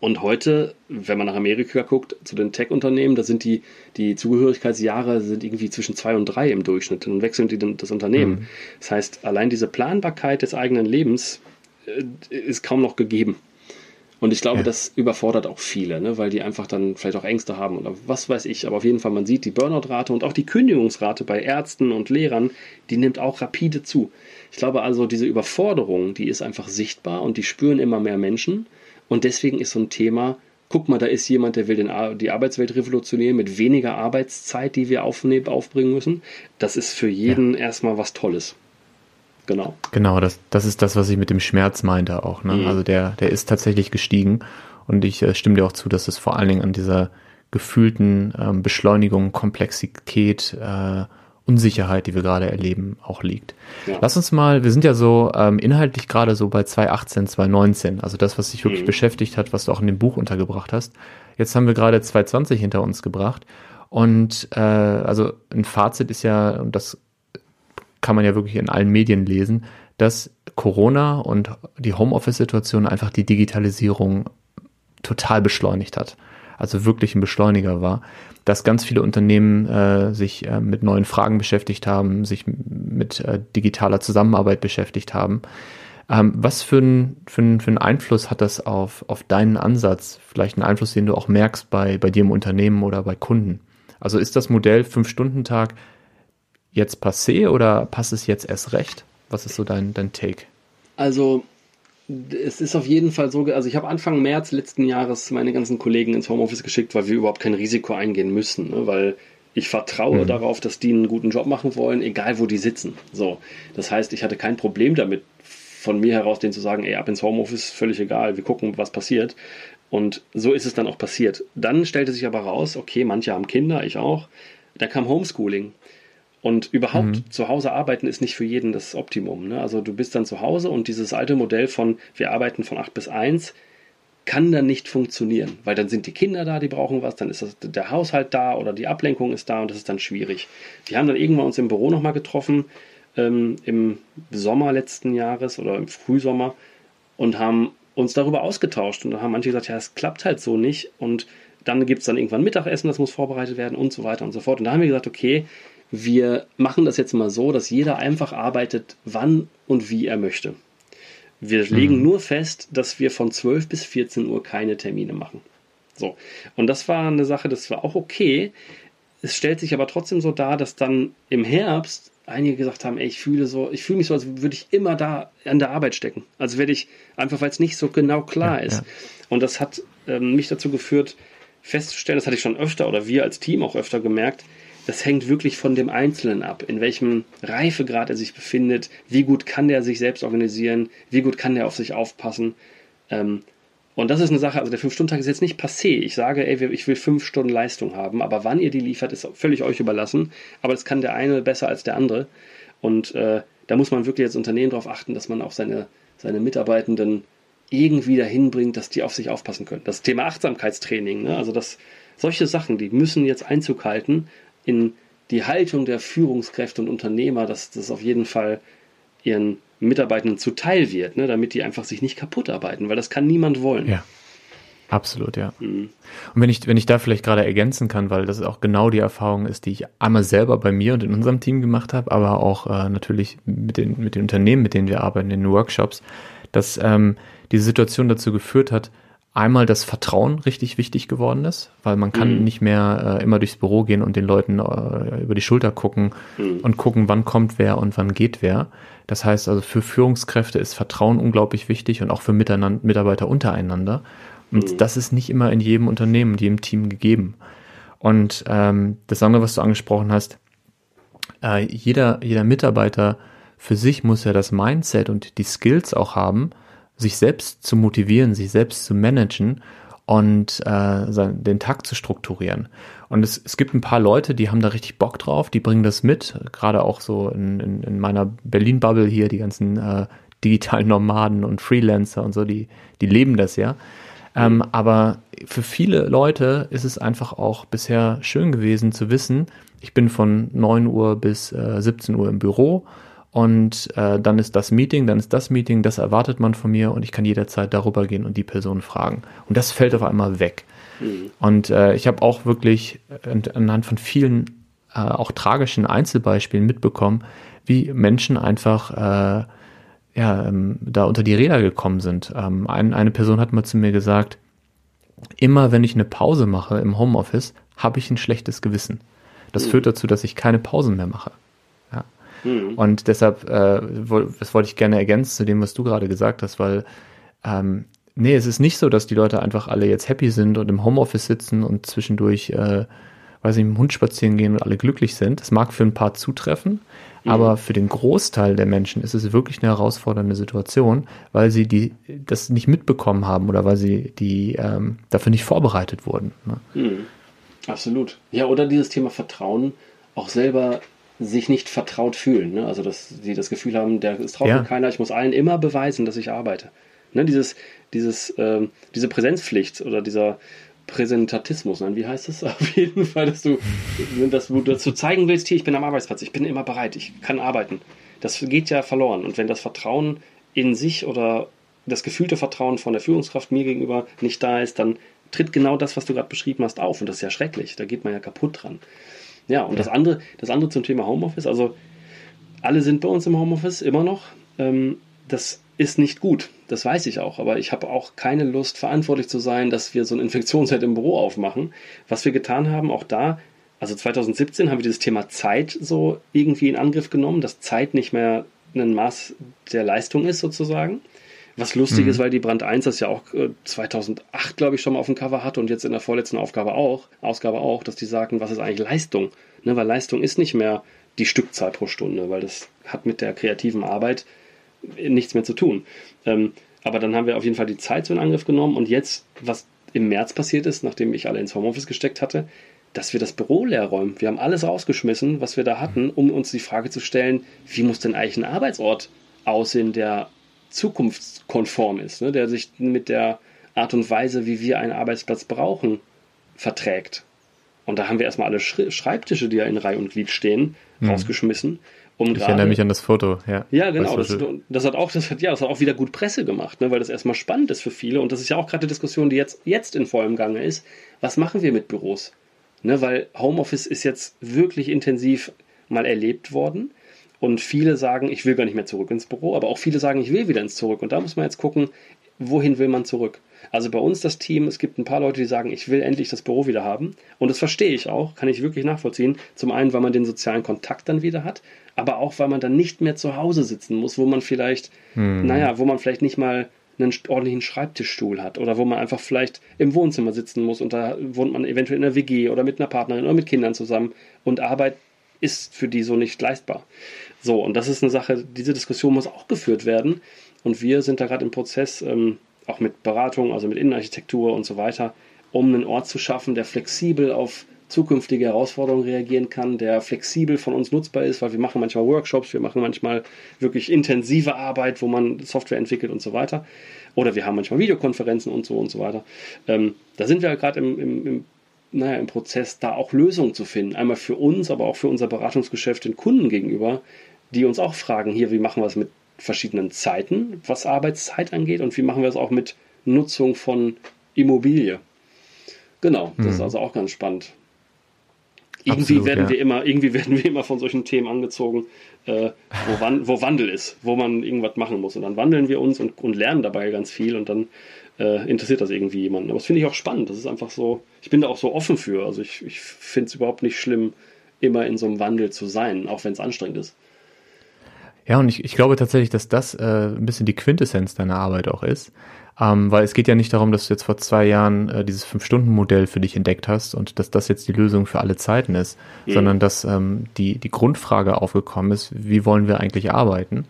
Und heute, wenn man nach Amerika guckt, zu den Tech-Unternehmen, da sind die, die Zugehörigkeitsjahre sind irgendwie zwischen zwei und drei im Durchschnitt. Dann wechseln die das Unternehmen. Mhm. Das heißt, allein diese Planbarkeit des eigenen Lebens äh, ist kaum noch gegeben. Und ich glaube, ja. das überfordert auch viele, ne? weil die einfach dann vielleicht auch Ängste haben oder was weiß ich. Aber auf jeden Fall, man sieht die Burnout-Rate und auch die Kündigungsrate bei Ärzten und Lehrern, die nimmt auch rapide zu. Ich glaube also, diese Überforderung, die ist einfach sichtbar und die spüren immer mehr Menschen. Und deswegen ist so ein Thema, guck mal, da ist jemand, der will den, die Arbeitswelt revolutionieren mit weniger Arbeitszeit, die wir aufnehmen, aufbringen müssen. Das ist für jeden ja. erstmal was Tolles. genau.
Genau, das, das ist das, was ich mit dem Schmerz meinte auch. Ne? Mhm. Also der, der ist tatsächlich gestiegen und ich äh, stimme dir auch zu, dass es vor allen Dingen an dieser gefühlten ähm, Beschleunigung, Komplexität, äh, Unsicherheit, die wir gerade erleben, auch liegt. Ja. Lass uns mal, wir sind ja so ähm, inhaltlich gerade so bei 2018, 2019, also das, was dich wirklich mhm. beschäftigt hat, was du auch in dem Buch untergebracht hast. Jetzt haben wir gerade 2020 hinter uns gebracht und äh, also ein Fazit ist ja, und das kann man ja wirklich in allen Medien lesen, dass Corona und die Homeoffice-Situation einfach die Digitalisierung total beschleunigt hat. Also wirklich ein Beschleuniger war, dass ganz viele Unternehmen äh, sich äh, mit neuen Fragen beschäftigt haben, sich mit äh, digitaler Zusammenarbeit beschäftigt haben. Ähm, was für einen für für ein Einfluss hat das auf, auf deinen Ansatz? Vielleicht einen Einfluss, den du auch merkst bei, bei dir im Unternehmen oder bei Kunden? Also ist das Modell Fünf-Stunden-Tag jetzt passé oder passt es jetzt erst recht? Was ist so dein, dein Take?
Also es ist auf jeden Fall so, also ich habe Anfang März letzten Jahres meine ganzen Kollegen ins Homeoffice geschickt, weil wir überhaupt kein Risiko eingehen müssen, ne? weil ich vertraue mhm. darauf, dass die einen guten Job machen wollen, egal wo die sitzen. So, das heißt, ich hatte kein Problem damit, von mir heraus denen zu sagen, ey, ab ins Homeoffice, völlig egal, wir gucken, was passiert. Und so ist es dann auch passiert. Dann stellte sich aber raus, okay, manche haben Kinder, ich auch. Da kam Homeschooling. Und überhaupt mhm. zu Hause arbeiten ist nicht für jeden das Optimum. Ne? Also du bist dann zu Hause und dieses alte Modell von wir arbeiten von 8 bis 1 kann dann nicht funktionieren, weil dann sind die Kinder da, die brauchen was, dann ist das, der Haushalt da oder die Ablenkung ist da und das ist dann schwierig. Wir haben dann irgendwann uns im Büro nochmal getroffen, ähm, im Sommer letzten Jahres oder im Frühsommer und haben uns darüber ausgetauscht und da haben manche gesagt, ja, es klappt halt so nicht und dann gibt es dann irgendwann Mittagessen, das muss vorbereitet werden und so weiter und so fort. Und da haben wir gesagt, okay, wir machen das jetzt mal so, dass jeder einfach arbeitet, wann und wie er möchte. Wir mhm. legen nur fest, dass wir von 12 bis 14 Uhr keine Termine machen. So. Und das war eine Sache, das war auch okay. Es stellt sich aber trotzdem so dar, dass dann im Herbst einige gesagt haben, ey, ich fühle so, ich fühle mich so, als würde ich immer da an der Arbeit stecken. Also werde ich einfach, weil es nicht so genau klar ja, ist. Ja. Und das hat ähm, mich dazu geführt, festzustellen, das hatte ich schon öfter oder wir als Team auch öfter gemerkt, das hängt wirklich von dem Einzelnen ab, in welchem Reifegrad er sich befindet, wie gut kann der sich selbst organisieren, wie gut kann der auf sich aufpassen. Ähm, und das ist eine Sache, also der 5-Stunden-Tag ist jetzt nicht passé. Ich sage, ey, ich will 5 Stunden Leistung haben, aber wann ihr die liefert, ist völlig euch überlassen. Aber das kann der eine besser als der andere. Und äh, da muss man wirklich als Unternehmen darauf achten, dass man auch seine, seine Mitarbeitenden irgendwie dahin bringt, dass die auf sich aufpassen können. Das Thema Achtsamkeitstraining, ne? also das, solche Sachen, die müssen jetzt Einzug halten in die Haltung der Führungskräfte und Unternehmer, dass das auf jeden Fall ihren Mitarbeitenden zuteil wird, ne, damit die einfach sich nicht kaputt arbeiten, weil das kann niemand wollen.
Ja. Absolut, ja. Mhm. Und wenn ich, wenn ich da vielleicht gerade ergänzen kann, weil das auch genau die Erfahrung ist, die ich einmal selber bei mir und in unserem Team gemacht habe, aber auch äh, natürlich mit den, mit den Unternehmen, mit denen wir arbeiten, in den Workshops, dass ähm, diese Situation dazu geführt hat, einmal das Vertrauen richtig wichtig geworden ist, weil man kann mhm. nicht mehr äh, immer durchs Büro gehen und den Leuten äh, über die Schulter gucken mhm. und gucken, wann kommt wer und wann geht wer. Das heißt also für Führungskräfte ist Vertrauen unglaublich wichtig und auch für Miteinander, Mitarbeiter untereinander. Und mhm. das ist nicht immer in jedem Unternehmen, in jedem Team gegeben. Und ähm, das andere, was du angesprochen hast, äh, jeder, jeder Mitarbeiter für sich muss ja das Mindset und die Skills auch haben, sich selbst zu motivieren, sich selbst zu managen und äh, den Tag zu strukturieren. Und es, es gibt ein paar Leute, die haben da richtig Bock drauf, die bringen das mit, gerade auch so in, in, in meiner Berlin-Bubble hier, die ganzen äh, digitalen Nomaden und Freelancer und so, die, die leben das ja. Ähm, aber für viele Leute ist es einfach auch bisher schön gewesen zu wissen, ich bin von 9 Uhr bis äh, 17 Uhr im Büro und äh, dann ist das Meeting, dann ist das Meeting, das erwartet man von mir und ich kann jederzeit darüber gehen und die Person fragen. Und das fällt auf einmal weg. Mhm. Und äh, ich habe auch wirklich anhand von vielen äh, auch tragischen Einzelbeispielen mitbekommen, wie Menschen einfach äh, ja, ähm, da unter die Räder gekommen sind. Ähm, ein, eine Person hat mal zu mir gesagt, immer wenn ich eine Pause mache im Homeoffice, habe ich ein schlechtes Gewissen. Das mhm. führt dazu, dass ich keine Pausen mehr mache. Mhm. Und deshalb, äh, das wollte ich gerne ergänzen zu dem, was du gerade gesagt hast, weil ähm, nee, es ist nicht so, dass die Leute einfach alle jetzt happy sind und im Homeoffice sitzen und zwischendurch äh, weil sie mit dem Hund spazieren gehen und alle glücklich sind. Das mag für ein paar zutreffen, mhm. aber für den Großteil der Menschen ist es wirklich eine herausfordernde Situation, weil sie die, das nicht mitbekommen haben oder weil sie die ähm, dafür nicht vorbereitet wurden. Ne?
Mhm. Absolut. Ja, oder dieses Thema Vertrauen auch selber sich nicht vertraut fühlen. Ne? Also, dass sie das Gefühl haben, der ist traut ja. keiner, ich muss allen immer beweisen, dass ich arbeite. Ne? Dieses, dieses, ähm, diese Präsenzpflicht oder dieser Präsentatismus, nein, wie heißt es? [LAUGHS] Auf jeden Fall, dass du, dass du dazu zeigen willst, hier, ich bin am Arbeitsplatz, ich bin immer bereit, ich kann arbeiten. Das geht ja verloren. Und wenn das Vertrauen in sich oder das gefühlte Vertrauen von der Führungskraft mir gegenüber nicht da ist, dann tritt genau das, was du gerade beschrieben hast, auf. Und das ist ja schrecklich. Da geht man ja kaputt dran. Ja, und ja. das andere, das andere zum Thema Homeoffice, also alle sind bei uns im Homeoffice immer noch. Ähm, das ist nicht gut, das weiß ich auch, aber ich habe auch keine Lust, verantwortlich zu sein, dass wir so ein Infektionsherd im Büro aufmachen. Was wir getan haben, auch da, also 2017 haben wir dieses Thema Zeit so irgendwie in Angriff genommen, dass Zeit nicht mehr ein Maß der Leistung ist sozusagen. Was lustig mhm. ist, weil die Brand 1 das ja auch 2008, äh, glaube ich, schon mal auf dem Cover hatte und jetzt in der vorletzten Aufgabe auch, Ausgabe auch, dass die sagen, was ist eigentlich Leistung? Ne, weil Leistung ist nicht mehr die Stückzahl pro Stunde, weil das hat mit der kreativen Arbeit nichts mehr zu tun. Ähm, aber dann haben wir auf jeden Fall die Zeit so in Angriff genommen und jetzt, was im März passiert ist, nachdem ich alle ins Homeoffice gesteckt hatte, dass wir das Büro leer räumen. Wir haben alles rausgeschmissen, was wir da hatten, um uns die Frage zu stellen, wie muss denn eigentlich ein Arbeitsort aussehen, der zukunftskonform ist, ne? der sich mit der Art und Weise, wie wir einen Arbeitsplatz brauchen, verträgt. Und da haben wir erstmal alle Schreibtische, die ja in Reihe und Glied stehen, mhm. rausgeschmissen.
Um ich erinnere mich an das Foto, ja.
Ja, genau. Das, das, hat auch, das hat, ja, das hat auch wieder gut Presse gemacht, ne, weil das erstmal spannend ist für viele. Und das ist ja auch gerade die Diskussion, die jetzt, jetzt in vollem Gange ist. Was machen wir mit Büros? Ne, weil Homeoffice ist jetzt wirklich intensiv mal erlebt worden. Und viele sagen, ich will gar nicht mehr zurück ins Büro, aber auch viele sagen, ich will wieder ins Zurück. Und da muss man jetzt gucken, wohin will man zurück? Also bei uns das Team, es gibt ein paar Leute, die sagen, ich will endlich das Büro wieder haben. Und das verstehe ich auch, kann ich wirklich nachvollziehen. Zum einen, weil man den sozialen Kontakt dann wieder hat, aber auch, weil man dann nicht mehr zu Hause sitzen muss, wo man vielleicht, hm. naja, wo man vielleicht nicht mal einen ordentlichen Schreibtischstuhl hat oder wo man einfach vielleicht im Wohnzimmer sitzen muss und da wohnt man eventuell in einer WG oder mit einer Partnerin oder mit Kindern zusammen und Arbeit ist für die so nicht leistbar. So, und das ist eine Sache, diese Diskussion muss auch geführt werden. Und wir sind da gerade im Prozess, ähm, auch mit Beratung, also mit Innenarchitektur und so weiter, um einen Ort zu schaffen, der flexibel auf zukünftige Herausforderungen reagieren kann, der flexibel von uns nutzbar ist, weil wir machen manchmal Workshops, wir machen manchmal wirklich intensive Arbeit, wo man Software entwickelt und so weiter. Oder wir haben manchmal Videokonferenzen und so und so weiter. Ähm, da sind wir gerade im, im, im naja, im Prozess da auch Lösungen zu finden. Einmal für uns, aber auch für unser Beratungsgeschäft den Kunden gegenüber, die uns auch fragen, hier, wie machen wir es mit verschiedenen Zeiten, was Arbeitszeit angeht und wie machen wir es auch mit Nutzung von Immobilie. Genau, das hm. ist also auch ganz spannend. Irgendwie Absolut, werden ja. wir immer, irgendwie [LAUGHS] werden wir immer von solchen Themen angezogen, äh, wo, Wan wo, Wandel ist, wo man irgendwas machen muss. Und dann wandeln wir uns und, und lernen dabei ganz viel und dann äh, interessiert das irgendwie jemanden. Aber das finde ich auch spannend. Das ist einfach so, ich bin da auch so offen für. Also ich, ich finde es überhaupt nicht schlimm, immer in so einem Wandel zu sein, auch wenn es anstrengend ist.
Ja, und ich, ich glaube tatsächlich, dass das äh, ein bisschen die Quintessenz deiner Arbeit auch ist. Ähm, weil es geht ja nicht darum, dass du jetzt vor zwei Jahren äh, dieses Fünf-Stunden-Modell für dich entdeckt hast und dass das jetzt die Lösung für alle Zeiten ist, mhm. sondern dass ähm, die, die Grundfrage aufgekommen ist, wie wollen wir eigentlich arbeiten?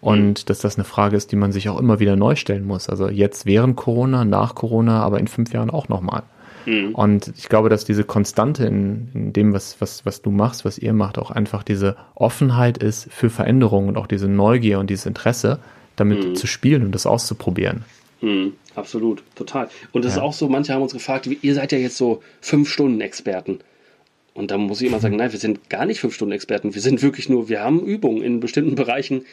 Und mhm. dass das eine Frage ist, die man sich auch immer wieder neu stellen muss. Also jetzt während Corona, nach Corona, aber in fünf Jahren auch nochmal. Mhm. Und ich glaube, dass diese Konstante in, in dem, was, was, was du machst, was ihr macht, auch einfach diese Offenheit ist für Veränderungen und auch diese Neugier und dieses Interesse, damit mhm. zu spielen und das auszuprobieren.
Mhm. Absolut, total. Und das ja. ist auch so, manche haben uns gefragt, ihr seid ja jetzt so fünf Stunden Experten. Und da muss ich immer sagen, nein, wir sind gar nicht fünf Stunden Experten. Wir sind wirklich nur, wir haben Übungen in bestimmten Bereichen,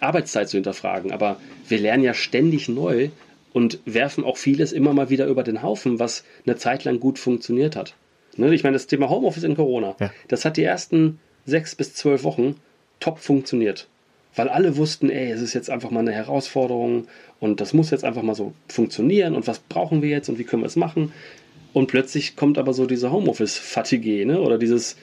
Arbeitszeit zu hinterfragen. Aber wir lernen ja ständig neu und werfen auch vieles immer mal wieder über den Haufen, was eine Zeit lang gut funktioniert hat. Ne? Ich meine, das Thema Homeoffice in Corona, ja. das hat die ersten sechs bis zwölf Wochen top funktioniert. Weil alle wussten, ey, es ist jetzt einfach mal eine Herausforderung und das muss jetzt einfach mal so funktionieren und was brauchen wir jetzt und wie können wir es machen. Und plötzlich kommt aber so diese Homeoffice-Fatigue, ne? oder dieses,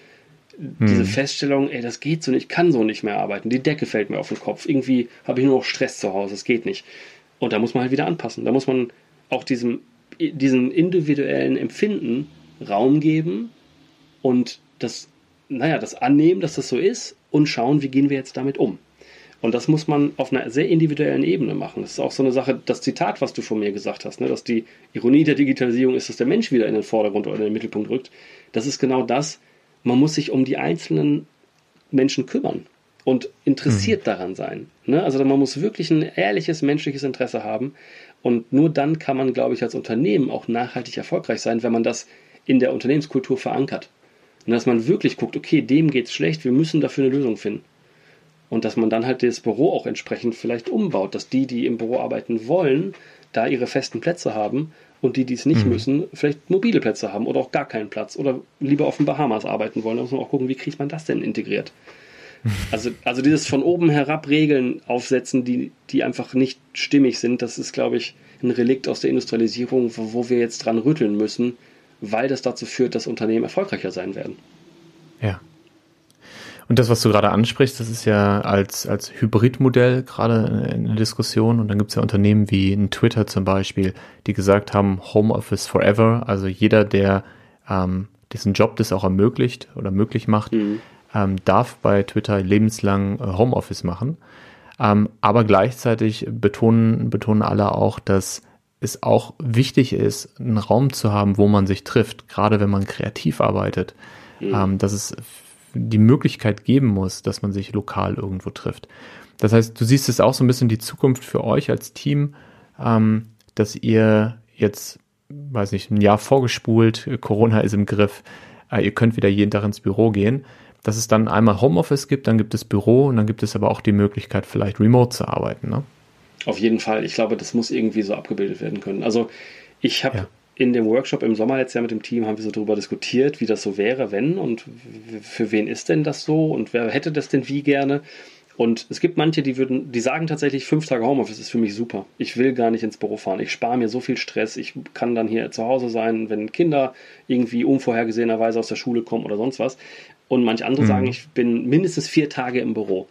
diese hm. Feststellung, ey, das geht so nicht, ich kann so nicht mehr arbeiten, die Decke fällt mir auf den Kopf, irgendwie habe ich nur noch Stress zu Hause, es geht nicht. Und da muss man halt wieder anpassen. Da muss man auch diesem, diesem individuellen Empfinden Raum geben und das, naja, das annehmen, dass das so ist und schauen, wie gehen wir jetzt damit um. Und das muss man auf einer sehr individuellen Ebene machen. Das ist auch so eine Sache, das Zitat, was du von mir gesagt hast, ne, dass die Ironie der Digitalisierung ist, dass der Mensch wieder in den Vordergrund oder in den Mittelpunkt rückt. Das ist genau das. Man muss sich um die einzelnen Menschen kümmern und interessiert mhm. daran sein. Ne? Also man muss wirklich ein ehrliches menschliches Interesse haben. Und nur dann kann man, glaube ich, als Unternehmen auch nachhaltig erfolgreich sein, wenn man das in der Unternehmenskultur verankert. Und dass man wirklich guckt, okay, dem geht es schlecht, wir müssen dafür eine Lösung finden. Und dass man dann halt das Büro auch entsprechend vielleicht umbaut, dass die, die im Büro arbeiten wollen, da ihre festen Plätze haben und die, die es nicht mhm. müssen, vielleicht mobile Plätze haben oder auch gar keinen Platz oder lieber auf den Bahamas arbeiten wollen. Da muss man auch gucken, wie kriegt man das denn integriert. Also, also dieses von oben herab Regeln aufsetzen, die, die einfach nicht stimmig sind, das ist, glaube ich, ein Relikt aus der Industrialisierung, wo, wo wir jetzt dran rütteln müssen, weil das dazu führt, dass Unternehmen erfolgreicher sein werden.
Ja. Und das, was du gerade ansprichst, das ist ja als, als Hybridmodell gerade in der Diskussion. Und dann gibt es ja Unternehmen wie in Twitter zum Beispiel, die gesagt haben, Homeoffice forever. Also jeder, der ähm, diesen Job das auch ermöglicht oder möglich macht, mhm. Ähm, darf bei Twitter lebenslang äh, Homeoffice machen. Ähm, aber gleichzeitig betonen, betonen alle auch, dass es auch wichtig ist, einen Raum zu haben, wo man sich trifft, gerade wenn man kreativ arbeitet. Mhm. Ähm, dass es die Möglichkeit geben muss, dass man sich lokal irgendwo trifft. Das heißt, du siehst es auch so ein bisschen die Zukunft für euch als Team, ähm, dass ihr jetzt, weiß nicht, ein Jahr vorgespult, Corona ist im Griff, äh, ihr könnt wieder jeden Tag ins Büro gehen, dass es dann einmal Homeoffice gibt, dann gibt es Büro und dann gibt es aber auch die Möglichkeit, vielleicht remote zu arbeiten. Ne?
Auf jeden Fall. Ich glaube, das muss irgendwie so abgebildet werden können. Also ich habe ja in dem Workshop im Sommer letztes Jahr mit dem Team haben wir so darüber diskutiert, wie das so wäre, wenn und für wen ist denn das so und wer hätte das denn wie gerne. Und es gibt manche, die würden, die sagen tatsächlich, fünf Tage Homeoffice ist für mich super. Ich will gar nicht ins Büro fahren. Ich spare mir so viel Stress. Ich kann dann hier zu Hause sein, wenn Kinder irgendwie unvorhergesehenerweise aus der Schule kommen oder sonst was. Und manche andere mhm. sagen, ich bin mindestens vier Tage im Büro.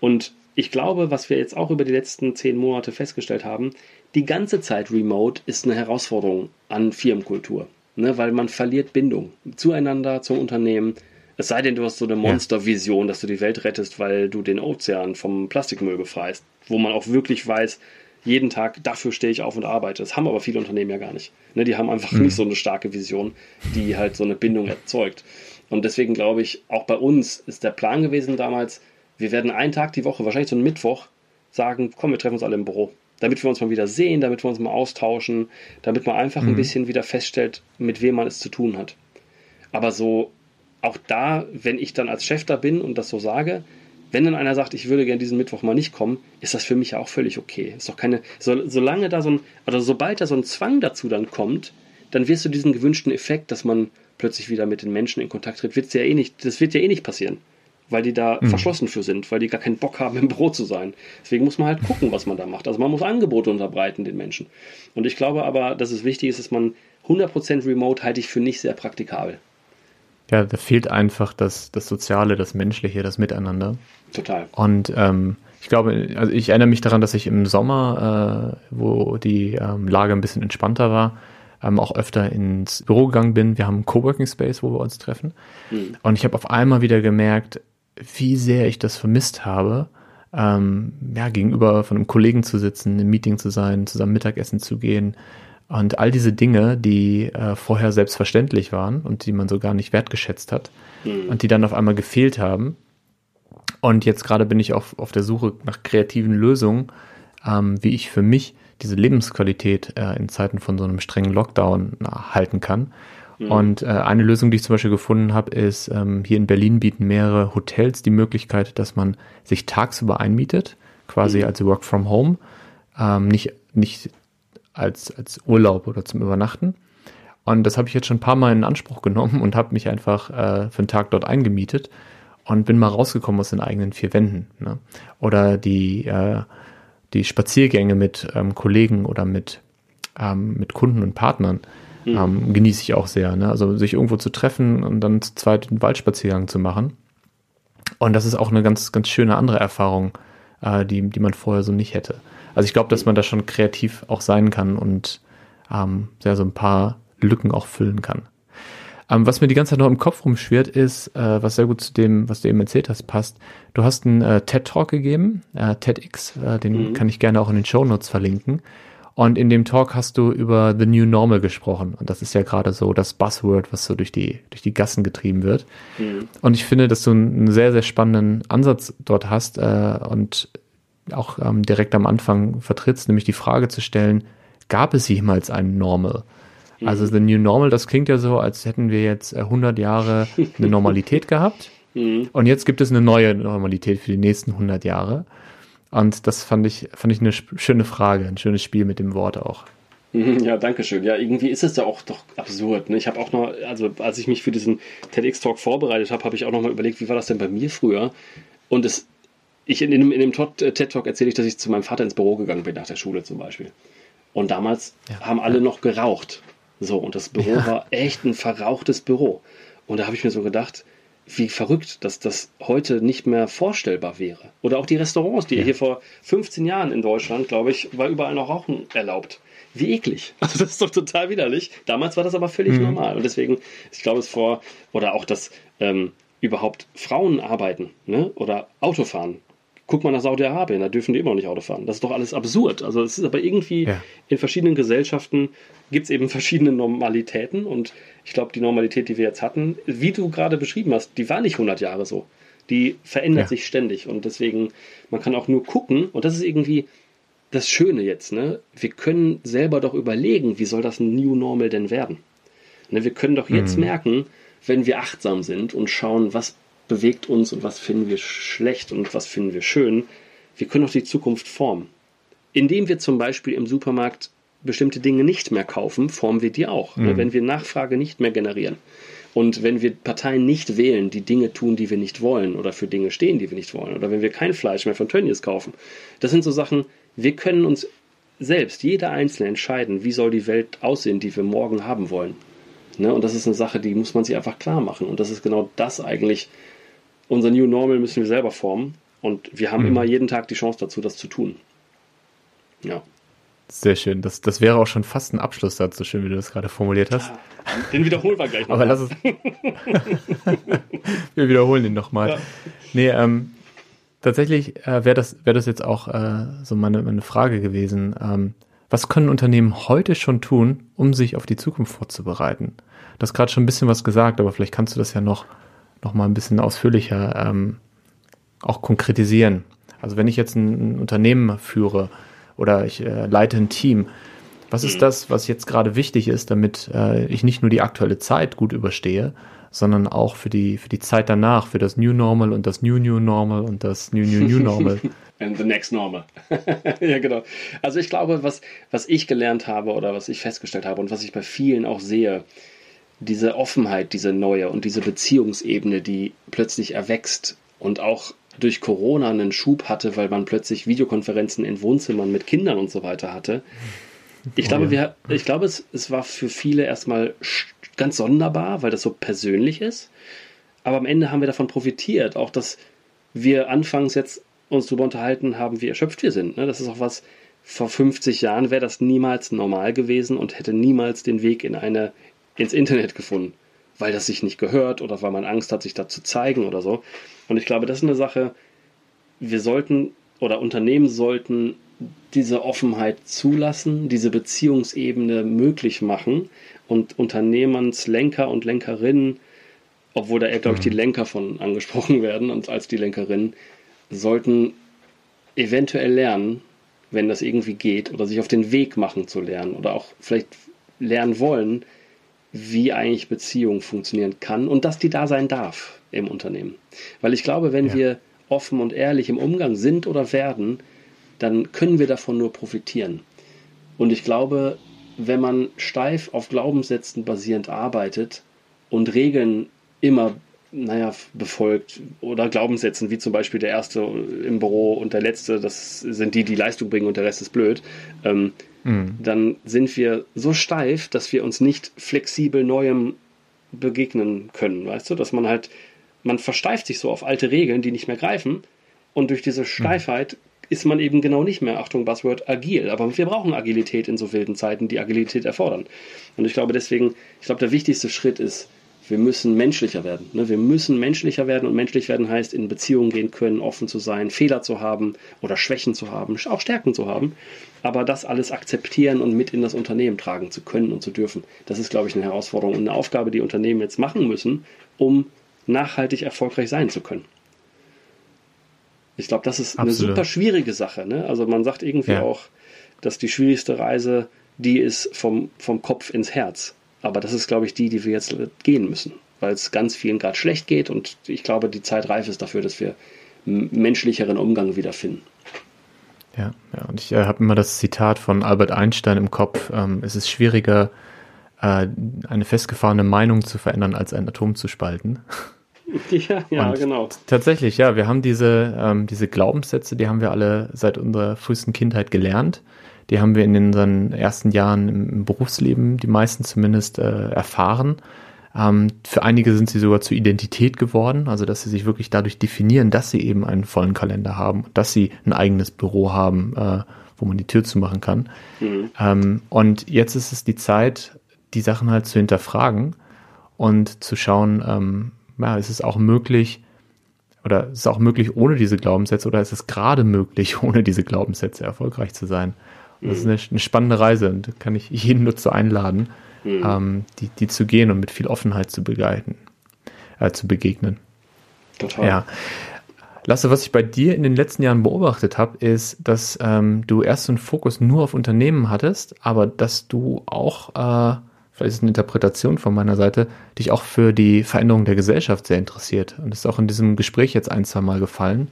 Und ich glaube, was wir jetzt auch über die letzten zehn Monate festgestellt haben, die ganze Zeit remote ist eine Herausforderung an Firmenkultur, ne, weil man verliert Bindung zueinander, zum Unternehmen. Es sei denn, du hast so eine Monstervision, dass du die Welt rettest, weil du den Ozean vom Plastikmüll befreist, wo man auch wirklich weiß, jeden Tag, dafür stehe ich auf und arbeite. Das haben aber viele Unternehmen ja gar nicht. Ne, die haben einfach mhm. nicht so eine starke Vision, die halt so eine Bindung erzeugt. Und deswegen glaube ich, auch bei uns ist der Plan gewesen damals, wir werden einen Tag die Woche, wahrscheinlich so einen Mittwoch, sagen, komm, wir treffen uns alle im Büro damit wir uns mal wieder sehen, damit wir uns mal austauschen, damit man einfach mhm. ein bisschen wieder feststellt, mit wem man es zu tun hat. Aber so, auch da, wenn ich dann als Chef da bin und das so sage, wenn dann einer sagt, ich würde gerne diesen Mittwoch mal nicht kommen, ist das für mich ja auch völlig okay. Ist doch keine, so, solange da so ein, oder sobald da so ein Zwang dazu dann kommt, dann wirst du diesen gewünschten Effekt, dass man plötzlich wieder mit den Menschen in Kontakt tritt, wird's ja eh nicht, das wird ja eh nicht passieren weil die da mhm. verschlossen für sind, weil die gar keinen Bock haben, im Büro zu sein. Deswegen muss man halt gucken, was man da macht. Also man muss Angebote unterbreiten den Menschen. Und ich glaube aber, dass es wichtig ist, dass man 100% Remote halte ich für nicht sehr praktikabel.
Ja, da fehlt einfach das, das Soziale, das Menschliche, das Miteinander.
Total.
Und ähm, ich glaube, also ich erinnere mich daran, dass ich im Sommer, äh, wo die ähm, Lage ein bisschen entspannter war, ähm, auch öfter ins Büro gegangen bin. Wir haben einen Coworking Space, wo wir uns treffen. Mhm. Und ich habe auf einmal wieder gemerkt, wie sehr ich das vermisst habe, ähm, ja, gegenüber von einem Kollegen zu sitzen, im Meeting zu sein, zusammen Mittagessen zu gehen und all diese Dinge, die äh, vorher selbstverständlich waren und die man so gar nicht wertgeschätzt hat mhm. und die dann auf einmal gefehlt haben. Und jetzt gerade bin ich auf, auf der Suche nach kreativen Lösungen, ähm, wie ich für mich diese Lebensqualität äh, in Zeiten von so einem strengen Lockdown na, halten kann. Mhm. Und äh, eine Lösung, die ich zum Beispiel gefunden habe, ist, ähm, hier in Berlin bieten mehrere Hotels die Möglichkeit, dass man sich tagsüber einmietet, quasi mhm. als Work from Home, ähm, nicht, nicht als, als Urlaub oder zum Übernachten. Und das habe ich jetzt schon ein paar Mal in Anspruch genommen und habe mich einfach äh, für einen Tag dort eingemietet und bin mal rausgekommen aus den eigenen vier Wänden. Ne? Oder die, äh, die Spaziergänge mit ähm, Kollegen oder mit, ähm, mit Kunden und Partnern Mhm. Ähm, genieße ich auch sehr. Ne? Also sich irgendwo zu treffen und dann zu zweit einen Waldspaziergang zu machen. Und das ist auch eine ganz, ganz schöne andere Erfahrung, äh, die, die man vorher so nicht hätte. Also ich glaube, dass man da schon kreativ auch sein kann und ähm, ja, so ein paar Lücken auch füllen kann. Ähm, was mir die ganze Zeit noch im Kopf rumschwirrt, ist, äh, was sehr gut zu dem, was du eben erzählt hast, passt. Du hast einen äh, TED-Talk gegeben, äh, TEDx, äh, den mhm. kann ich gerne auch in den Show Notes verlinken. Und in dem Talk hast du über The New Normal gesprochen. Und das ist ja gerade so das Buzzword, was so durch die, durch die Gassen getrieben wird. Mhm. Und ich finde, dass du einen sehr, sehr spannenden Ansatz dort hast äh, und auch ähm, direkt am Anfang vertrittst, nämlich die Frage zu stellen, gab es jemals ein Normal? Mhm. Also The New Normal, das klingt ja so, als hätten wir jetzt 100 äh, Jahre eine [LAUGHS] Normalität gehabt. Mhm. Und jetzt gibt es eine neue Normalität für die nächsten 100 Jahre. Und das fand ich, fand ich eine schöne Frage, ein schönes Spiel mit dem Wort auch.
Ja, danke schön. Ja, irgendwie ist es ja auch doch absurd. Ne? Ich habe auch noch, also als ich mich für diesen TEDx-Talk vorbereitet habe, habe ich auch noch mal überlegt, wie war das denn bei mir früher? Und es, ich in dem, in dem TED-Talk erzähle ich, dass ich zu meinem Vater ins Büro gegangen bin, nach der Schule zum Beispiel. Und damals ja. haben alle noch geraucht. So, und das Büro ja. war echt ein verrauchtes Büro. Und da habe ich mir so gedacht, wie verrückt, dass das heute nicht mehr vorstellbar wäre. Oder auch die Restaurants, die ja. hier vor 15 Jahren in Deutschland, glaube ich, war überall noch Rauchen erlaubt. Wie eklig. [LAUGHS] Also das ist doch total widerlich. Damals war das aber völlig mhm. normal. Und deswegen, ich glaube es vor, oder auch das ähm, überhaupt Frauen arbeiten ne? oder Autofahren. Guck mal nach Saudi-Arabien, da dürfen die immer noch nicht Auto fahren. Das ist doch alles absurd. Also es ist aber irgendwie ja. in verschiedenen Gesellschaften gibt es eben verschiedene Normalitäten und ich glaube, die Normalität, die wir jetzt hatten, wie du gerade beschrieben hast, die war nicht 100 Jahre so. Die verändert ja. sich ständig und deswegen, man kann auch nur gucken und das ist irgendwie das Schöne jetzt, ne? Wir können selber doch überlegen, wie soll das ein New Normal denn werden? Ne, wir können doch jetzt mhm. merken, wenn wir achtsam sind und schauen, was bewegt uns und was finden wir schlecht und was finden wir schön, wir können auch die Zukunft formen. Indem wir zum Beispiel im Supermarkt bestimmte Dinge nicht mehr kaufen, formen wir die auch. Mhm. Wenn wir Nachfrage nicht mehr generieren. Und wenn wir Parteien nicht wählen, die Dinge tun, die wir nicht wollen, oder für Dinge stehen, die wir nicht wollen, oder wenn wir kein Fleisch mehr von Tönnies kaufen, das sind so Sachen, wir können uns selbst, jeder Einzelne entscheiden, wie soll die Welt aussehen, die wir morgen haben wollen. Ne? Und das ist eine Sache, die muss man sich einfach klar machen. Und das ist genau das eigentlich, unser New Normal müssen wir selber formen und wir haben mhm. immer jeden Tag die Chance dazu, das zu tun. Ja.
Sehr schön. Das, das wäre auch schon fast ein Abschlusssatz, so schön wie du das gerade formuliert hast.
Den wiederholen wir gleich
noch. Aber lass es. [LAUGHS] wir wiederholen den nochmal. Ja. Nee, ähm, tatsächlich äh, wäre das, wär das jetzt auch äh, so meine, meine Frage gewesen. Ähm, was können Unternehmen heute schon tun, um sich auf die Zukunft vorzubereiten? Du hast gerade schon ein bisschen was gesagt, aber vielleicht kannst du das ja noch noch mal ein bisschen ausführlicher ähm, auch konkretisieren. Also wenn ich jetzt ein, ein Unternehmen führe oder ich äh, leite ein Team, was ist mhm. das, was jetzt gerade wichtig ist, damit äh, ich nicht nur die aktuelle Zeit gut überstehe, sondern auch für die, für die Zeit danach, für das New Normal und das New New Normal und das New New New Normal. [LAUGHS]
And the next normal. [LAUGHS] ja, genau. Also ich glaube, was, was ich gelernt habe oder was ich festgestellt habe und was ich bei vielen auch sehe, diese Offenheit, diese neue und diese Beziehungsebene, die plötzlich erwächst und auch durch Corona einen Schub hatte, weil man plötzlich Videokonferenzen in Wohnzimmern mit Kindern und so weiter hatte. Ich glaube, oh wir, ich glaube es, es war für viele erstmal ganz sonderbar, weil das so persönlich ist. Aber am Ende haben wir davon profitiert, auch dass wir anfangs jetzt uns darüber unterhalten haben, wie erschöpft wir sind. Ne? Das ist auch was, vor 50 Jahren wäre das niemals normal gewesen und hätte niemals den Weg in eine ins Internet gefunden, weil das sich nicht gehört oder weil man Angst hat, sich da zu zeigen oder so. Und ich glaube, das ist eine Sache, wir sollten oder Unternehmen sollten diese Offenheit zulassen, diese Beziehungsebene möglich machen und Unternehmenslenker und Lenkerinnen, obwohl da eher, glaube ich, die mhm. Lenker von angesprochen [LAUGHS] werden und als die Lenkerinnen, sollten eventuell lernen, wenn das irgendwie geht, oder sich auf den Weg machen zu lernen oder auch vielleicht lernen wollen, wie eigentlich Beziehung funktionieren kann und dass die da sein darf im Unternehmen. Weil ich glaube, wenn ja. wir offen und ehrlich im Umgang sind oder werden, dann können wir davon nur profitieren. Und ich glaube, wenn man steif auf Glaubenssätzen basierend arbeitet und Regeln immer naja, befolgt oder Glaubenssätzen, wie zum Beispiel der Erste im Büro und der Letzte, das sind die, die Leistung bringen und der Rest ist blöd, ähm, mhm. dann sind wir so steif, dass wir uns nicht flexibel Neuem begegnen können, weißt du, dass man halt, man versteift sich so auf alte Regeln, die nicht mehr greifen und durch diese mhm. Steifheit mhm. ist man eben genau nicht mehr, Achtung, Buzzword, agil. Aber wir brauchen Agilität in so wilden Zeiten, die Agilität erfordern. Und ich glaube deswegen, ich glaube, der wichtigste Schritt ist, Wir müssen menschlicher werden. Ne? Wir müssen menschlicher werden und menschlich werden heißt, in Beziehungen gehen können, offen zu sein, Fehler zu haben oder Schwächen zu haben, auch Stärken zu haben. Aber das alles akzeptieren und mit in das Unternehmen tragen zu können und zu dürfen, das ist, glaube ich, eine Herausforderung und eine Aufgabe, die Unternehmen jetzt machen müssen, um nachhaltig erfolgreich sein zu können. Ich glaube, das ist Absolut. eine super schwierige Sache. Ne? Also man sagt irgendwie ja. auch, dass die schwierigste Reise die ist vom, vom Kopf ins Herz. Aber das ist, glaube ich, die, die wir jetzt gehen müssen, weil es ganz vielen gerade schlecht geht und ich glaube, die Zeit reif ist dafür, dass wir menschlicheren Umgang wiederfinden.
Ja, ja, und ich äh, habe immer das Zitat von Albert Einstein im Kopf. Ähm, es ist schwieriger, äh, eine festgefahrene Meinung zu verändern, als ein Atom zu spalten. [LAUGHS]
Ja, ja, und genau.
Tatsächlich, ja, wir haben diese, ähm, diese Glaubenssätze, die haben wir alle seit unserer frühesten Kindheit gelernt. Die haben wir in unseren ersten Jahren im Berufsleben, die meisten zumindest, äh, erfahren. Ähm, für einige sind sie sogar zur Identität geworden, also dass sie sich wirklich dadurch definieren, dass sie eben einen vollen Kalender haben, dass sie ein eigenes Büro haben, äh, wo man die Tür zumachen kann. Mhm. Ähm, und jetzt ist es die Zeit, die Sachen halt zu hinterfragen und zu schauen, ähm, ja, ist es auch möglich, oder ist es auch möglich ohne diese Glaubenssätze oder ist es gerade möglich, [LAUGHS] ohne diese Glaubenssätze erfolgreich zu sein? Das ist eine, eine, spannende Reise und kann ich jeden Nutzer einladen, mhm. ähm, die, die zu gehen und mit viel Offenheit zu begleiten, äh, zu begegnen. Total. Ja. Lasse, was ich bei dir in den letzten Jahren beobachtet habe, ist, dass ähm, du erst so einen Fokus nur auf Unternehmen hattest, aber dass du auch, äh, vielleicht ist es eine Interpretation von meiner Seite, dich auch für die Veränderung der Gesellschaft sehr interessiert. Und das ist auch in diesem Gespräch jetzt ein, zwei Mal gefallen.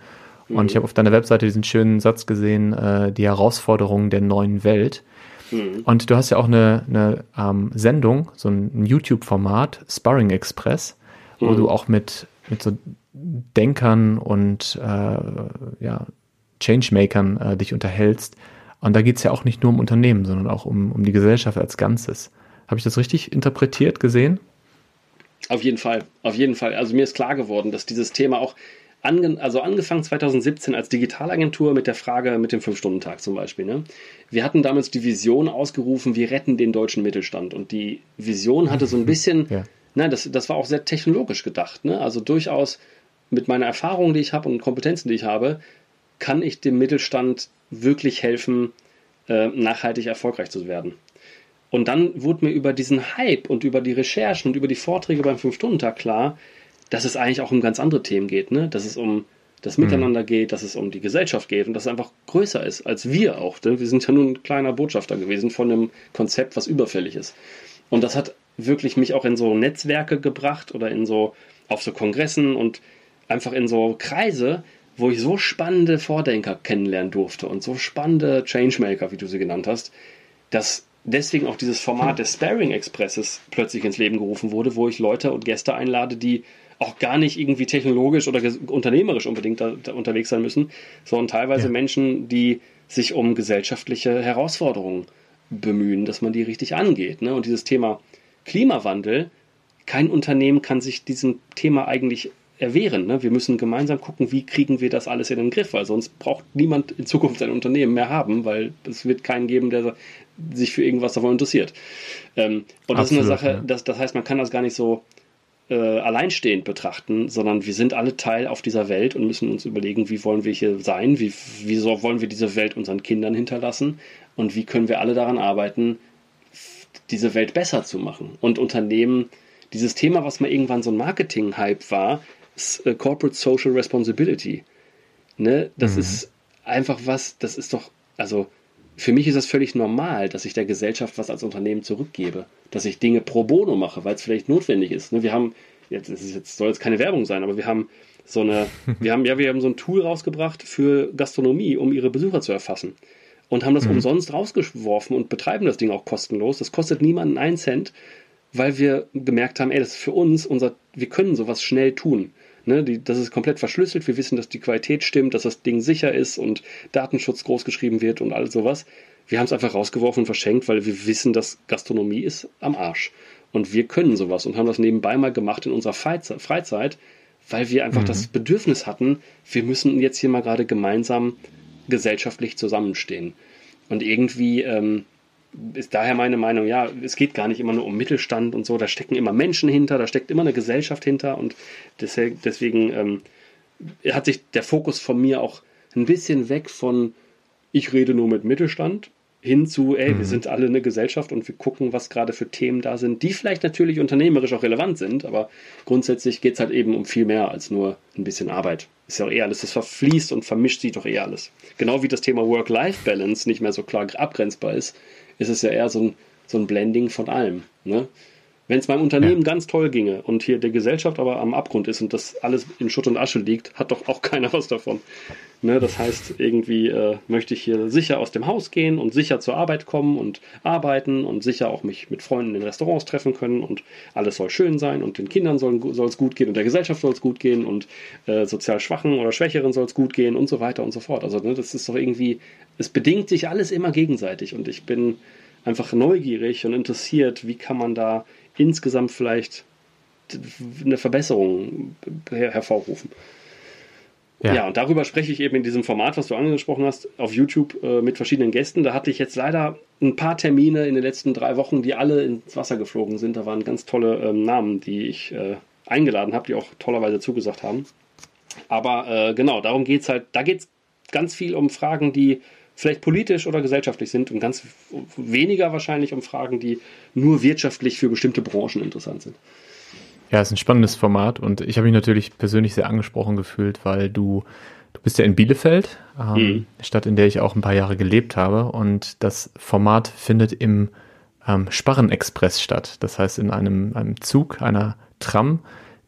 Und ich habe auf deiner Webseite diesen schönen Satz gesehen, äh, die Herausforderungen der neuen Welt. Mhm. Und du hast ja auch eine, eine ähm, Sendung, so ein, YouTube-Format, Sparring Express, wo mhm. du auch mit, mit so Denkern und äh, ja, Changemakern äh, dich unterhältst. Und da geht es ja auch nicht nur um Unternehmen, sondern auch um, um die Gesellschaft als Ganzes. Habe ich das richtig interpretiert gesehen?
Auf jeden Fall, auf jeden Fall. Also mir ist klar geworden, dass dieses Thema auch ange, also angefangen 2017 als Digitalagentur mit der Frage mit dem Fünf-Stunden-Tag zum Beispiel. Ne? Wir hatten damals die Vision ausgerufen, wir retten den deutschen Mittelstand. Und die Vision hatte so ein [LAUGHS] bisschen, ja. ne, das, das war auch sehr technologisch gedacht. Ne? Also durchaus mit meiner Erfahrung, die ich habe und Kompetenzen, die ich habe, kann ich dem Mittelstand wirklich helfen, äh, nachhaltig erfolgreich zu werden. Und dann wurde mir über diesen Hype und über die Recherchen und über die Vorträge beim Fünf-Stunden-Tag klar, dass es eigentlich auch um ganz andere Themen geht, ne? Dass es um das mhm. Miteinander mhm. geht, dass es um die Gesellschaft geht und dass es einfach größer ist als wir auch. Ne? Wir sind ja nur ein kleiner Botschafter gewesen von einem Konzept, was überfällig ist. Und das hat wirklich mich auch in so Netzwerke gebracht oder in so auf so Kongressen und einfach in so Kreise, wo ich so spannende Vordenker kennenlernen durfte und so spannende Changemaker, wie du sie genannt hast, dass deswegen auch dieses Format des Sparing Expresses plötzlich ins Leben gerufen wurde, wo ich Leute und Gäste einlade, die auch gar nicht irgendwie technologisch oder unternehmerisch unbedingt da, da unterwegs sein müssen, sondern teilweise ja. Menschen, die sich um gesellschaftliche Herausforderungen bemühen, dass man die richtig angeht. Ne? Und dieses Thema Klimawandel, kein Unternehmen kann sich diesem Thema eigentlich erwehren. Ne? Wir müssen gemeinsam gucken, wie kriegen wir das alles in den Griff, weil sonst braucht niemand in Zukunft ein Unternehmen mehr haben, weil es wird keinen geben, der sich für irgendwas davon interessiert. Ähm, und das Absolut, ist eine Sache, ja. das, das heißt, man kann das gar nicht so äh, alleinstehend betrachten, sondern wir sind alle Teil auf dieser Welt und müssen uns überlegen, wie wollen wir hier sein, wie, wieso wollen wir diese Welt unseren Kindern hinterlassen und wie können wir alle daran arbeiten, diese Welt besser zu machen. Und Unternehmen, dieses Thema, was mal irgendwann so ein Marketing-Hype war, ist, äh, Corporate Social Responsibility. Ne? Das mhm. ist einfach was, das ist doch, also für mich ist das völlig normal, dass ich der Gesellschaft was als Unternehmen zurückgebe, dass ich Dinge pro bono mache, weil es vielleicht notwendig ist. Ne, wir haben, jetzt, ist jetzt soll jetzt keine Werbung sein, aber wir haben so eine, [LAUGHS] wir haben ja, wir haben so ein Tool rausgebracht für Gastronomie, um ihre Besucher zu erfassen. Und haben das mhm. umsonst rausgeworfen und betreiben das Ding auch kostenlos. Das kostet niemanden einen Cent, weil wir gemerkt haben, ey, das ist für uns unser, wir können sowas schnell tun. Ne, die, das ist komplett verschlüsselt. Wir wissen, dass die Qualität stimmt, dass das Ding sicher ist und Datenschutz großgeschrieben wird und all sowas. Wir haben es einfach rausgeworfen und verschenkt, weil wir wissen, dass Gastronomie ist am Arsch. Und wir können sowas und haben das nebenbei mal gemacht in unserer Freizeit, weil wir einfach mhm. das Bedürfnis hatten, wir müssen jetzt hier mal gerade gemeinsam gesellschaftlich zusammenstehen. Und irgendwie ähm, ist daher meine Meinung, ja, es geht gar nicht immer nur um Mittelstand und so, da stecken immer Menschen hinter, da steckt immer eine Gesellschaft hinter und deswegen, deswegen ähm, hat sich der Fokus von mir auch ein bisschen weg von, ich rede nur mit Mittelstand, hin zu, ey, mhm. wir sind alle eine Gesellschaft und wir gucken, was gerade für Themen da sind, die vielleicht natürlich unternehmerisch auch relevant sind, aber grundsätzlich geht es halt eben um viel mehr als nur ein bisschen Arbeit. Ist ja auch eher alles, das verfließt und vermischt sich doch eher alles. Genau wie das Thema Work-Life-Balance nicht mehr so klar abgrenzbar ist, ist es ja eher so ein, so ein Blending von allem. Ne? Wenn es meinem Unternehmen ja. ganz toll ginge und hier der Gesellschaft aber am Abgrund ist und das alles in Schutt und Asche liegt, hat doch auch [LAUGHS] keiner was davon. Ne, das heißt, irgendwie äh, möchte ich hier sicher aus dem Haus gehen und sicher zur Arbeit kommen und arbeiten und sicher auch mich mit Freunden in Restaurants treffen können und alles soll schön sein und den Kindern soll es gut gehen und der Gesellschaft soll es gut gehen und äh, sozial Schwachen oder Schwächeren soll es gut gehen und so weiter und so fort. Also ne, das ist doch irgendwie, es bedingt sich alles immer gegenseitig und ich bin einfach neugierig und interessiert, wie kann man da insgesamt vielleicht eine Verbesserung her hervorrufen. Ja. ja. und darüber spreche ich eben in diesem Format, was du angesprochen hast, auf YouTube äh, mit verschiedenen Gästen. Da hatte ich jetzt leider ein paar Termine in den letzten drei Wochen, die alle ins Wasser geflogen sind. Da waren ganz tolle ähm, Namen, die ich äh, eingeladen habe, die auch tollerweise zugesagt haben. Aber äh, genau, darum geht es halt, da geht es ganz viel um Fragen, die vielleicht politisch oder gesellschaftlich sind und ganz weniger wahrscheinlich um Fragen, die nur wirtschaftlich für bestimmte Branchen interessant sind.
Ja, es ist ein spannendes Format und ich habe mich natürlich persönlich sehr angesprochen gefühlt, weil du, du bist ja in Bielefeld, ähm, mhm. Stadt, in der ich auch ein paar Jahre gelebt habe und das Format findet im ähm, Sparrenexpress statt. Das heißt in einem, einem Zug, einer Tram,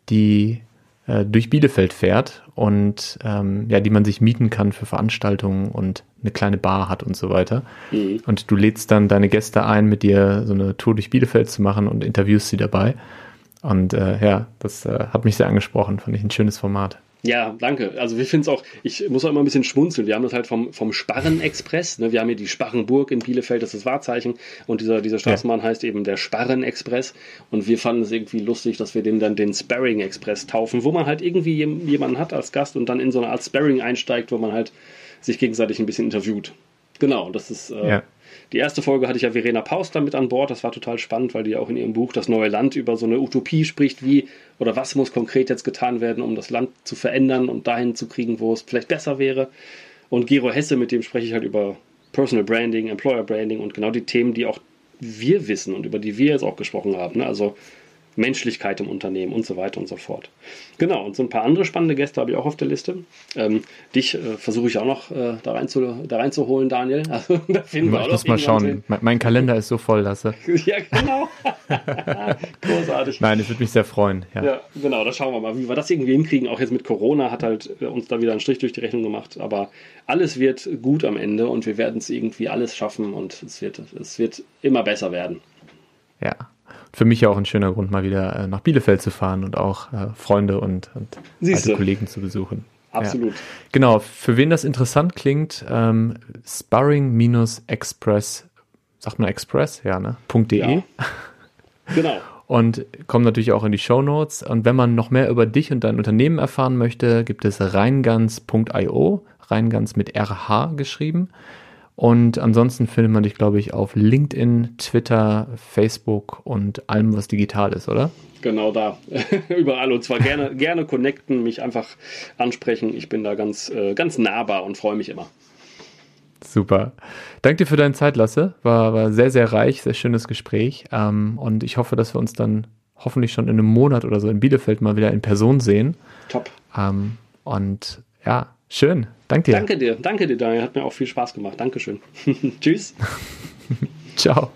die äh, durch Bielefeld fährt und ähm, ja, die man sich mieten kann für Veranstaltungen und eine kleine Bar hat und so weiter. Mhm. Und du lädst dann deine Gäste ein, mit dir so eine Tour durch Bielefeld zu machen und interviewst sie dabei. Und äh, ja, das äh, hat mich sehr angesprochen, fand ich ein schönes Format.
Ja, danke. Also wir finden es auch, ich muss auch immer ein bisschen schmunzeln. Wir haben das halt vom, vom Sparrenexpress. Ne? Wir haben hier die Sparrenburg in Bielefeld, das ist das Wahrzeichen. Und dieser, dieser Straßenbahn ja. heißt eben der Sparrenexpress. Und wir fanden es irgendwie lustig, dass wir den dann den Sparring Express taufen, wo man halt irgendwie jemanden hat als Gast und dann in so eine Art Sparring einsteigt, wo man halt sich gegenseitig ein bisschen interviewt. Genau, das ist äh, ja. Die erste Folge hatte ich ja Verena Pauster mit an Bord. Das war total spannend, weil die auch in ihrem Buch Das neue Land über so eine Utopie spricht, wie oder was muss konkret jetzt getan werden, um das Land zu verändern und dahin zu kriegen, wo es vielleicht besser wäre. Und Gero Hesse, mit dem spreche ich halt über Personal Branding, Employer Branding und genau die Themen, die auch wir wissen und über die wir jetzt auch gesprochen haben. Ne? Also Menschlichkeit im Unternehmen und so weiter und so fort. Genau, und so ein paar andere spannende Gäste habe ich auch auf der Liste. Ähm, dich äh, versuche ich auch noch äh, da, rein zu, da reinzuholen, Daniel. [LAUGHS]
Also, da finden wir ich muss mal schauen. Mein, mein, Kalender ist so voll, Lasse. [LAUGHS]
ja, genau. [LAUGHS]
Großartig. Nein, es würde mich sehr freuen. Ja.
ja. genau, da schauen wir mal, wie wir das irgendwie hinkriegen. Auch jetzt mit Corona hat halt äh, uns da wieder einen Strich durch die Rechnung gemacht. Aber alles wird gut am Ende und wir werden es irgendwie alles schaffen und es wird, es wird immer besser werden.
Ja, für mich ja auch ein schöner Grund, mal wieder äh, nach Bielefeld zu fahren und auch äh, Freunde und, und alte Kollegen zu besuchen.
Absolut.
Ja. Genau, für wen das interessant klingt, ähm, sparring-express, sagt man Express, ja, ne? .de. Ja.
Genau. [LAUGHS]
und kommt natürlich auch in die Show Notes. Und wenn man noch mehr über dich und dein Unternehmen erfahren möchte, gibt es reingans.io, reingans mit RH geschrieben. Und ansonsten findet man dich, glaube ich, auf LinkedIn, Twitter, Facebook und allem, was digital ist, oder?
Genau da. [LAUGHS] Überall. Und zwar gerne, [LAUGHS] gerne connecten, mich einfach ansprechen. Ich bin da ganz, äh, ganz nahbar und freue mich immer.
Super. Danke dir für deine Zeit, Lasse. War, war sehr, sehr reich, sehr schönes Gespräch. Ähm, und ich hoffe, dass wir uns dann hoffentlich schon in einem Monat oder so in Bielefeld mal wieder in Person sehen.
Top.
Ähm, und ja, Schön. Danke dir.
Danke dir. Danke dir, Daniel. Hat mir auch viel Spaß gemacht. Dankeschön. [LAUGHS] Tschüss. [LAUGHS]
Ciao.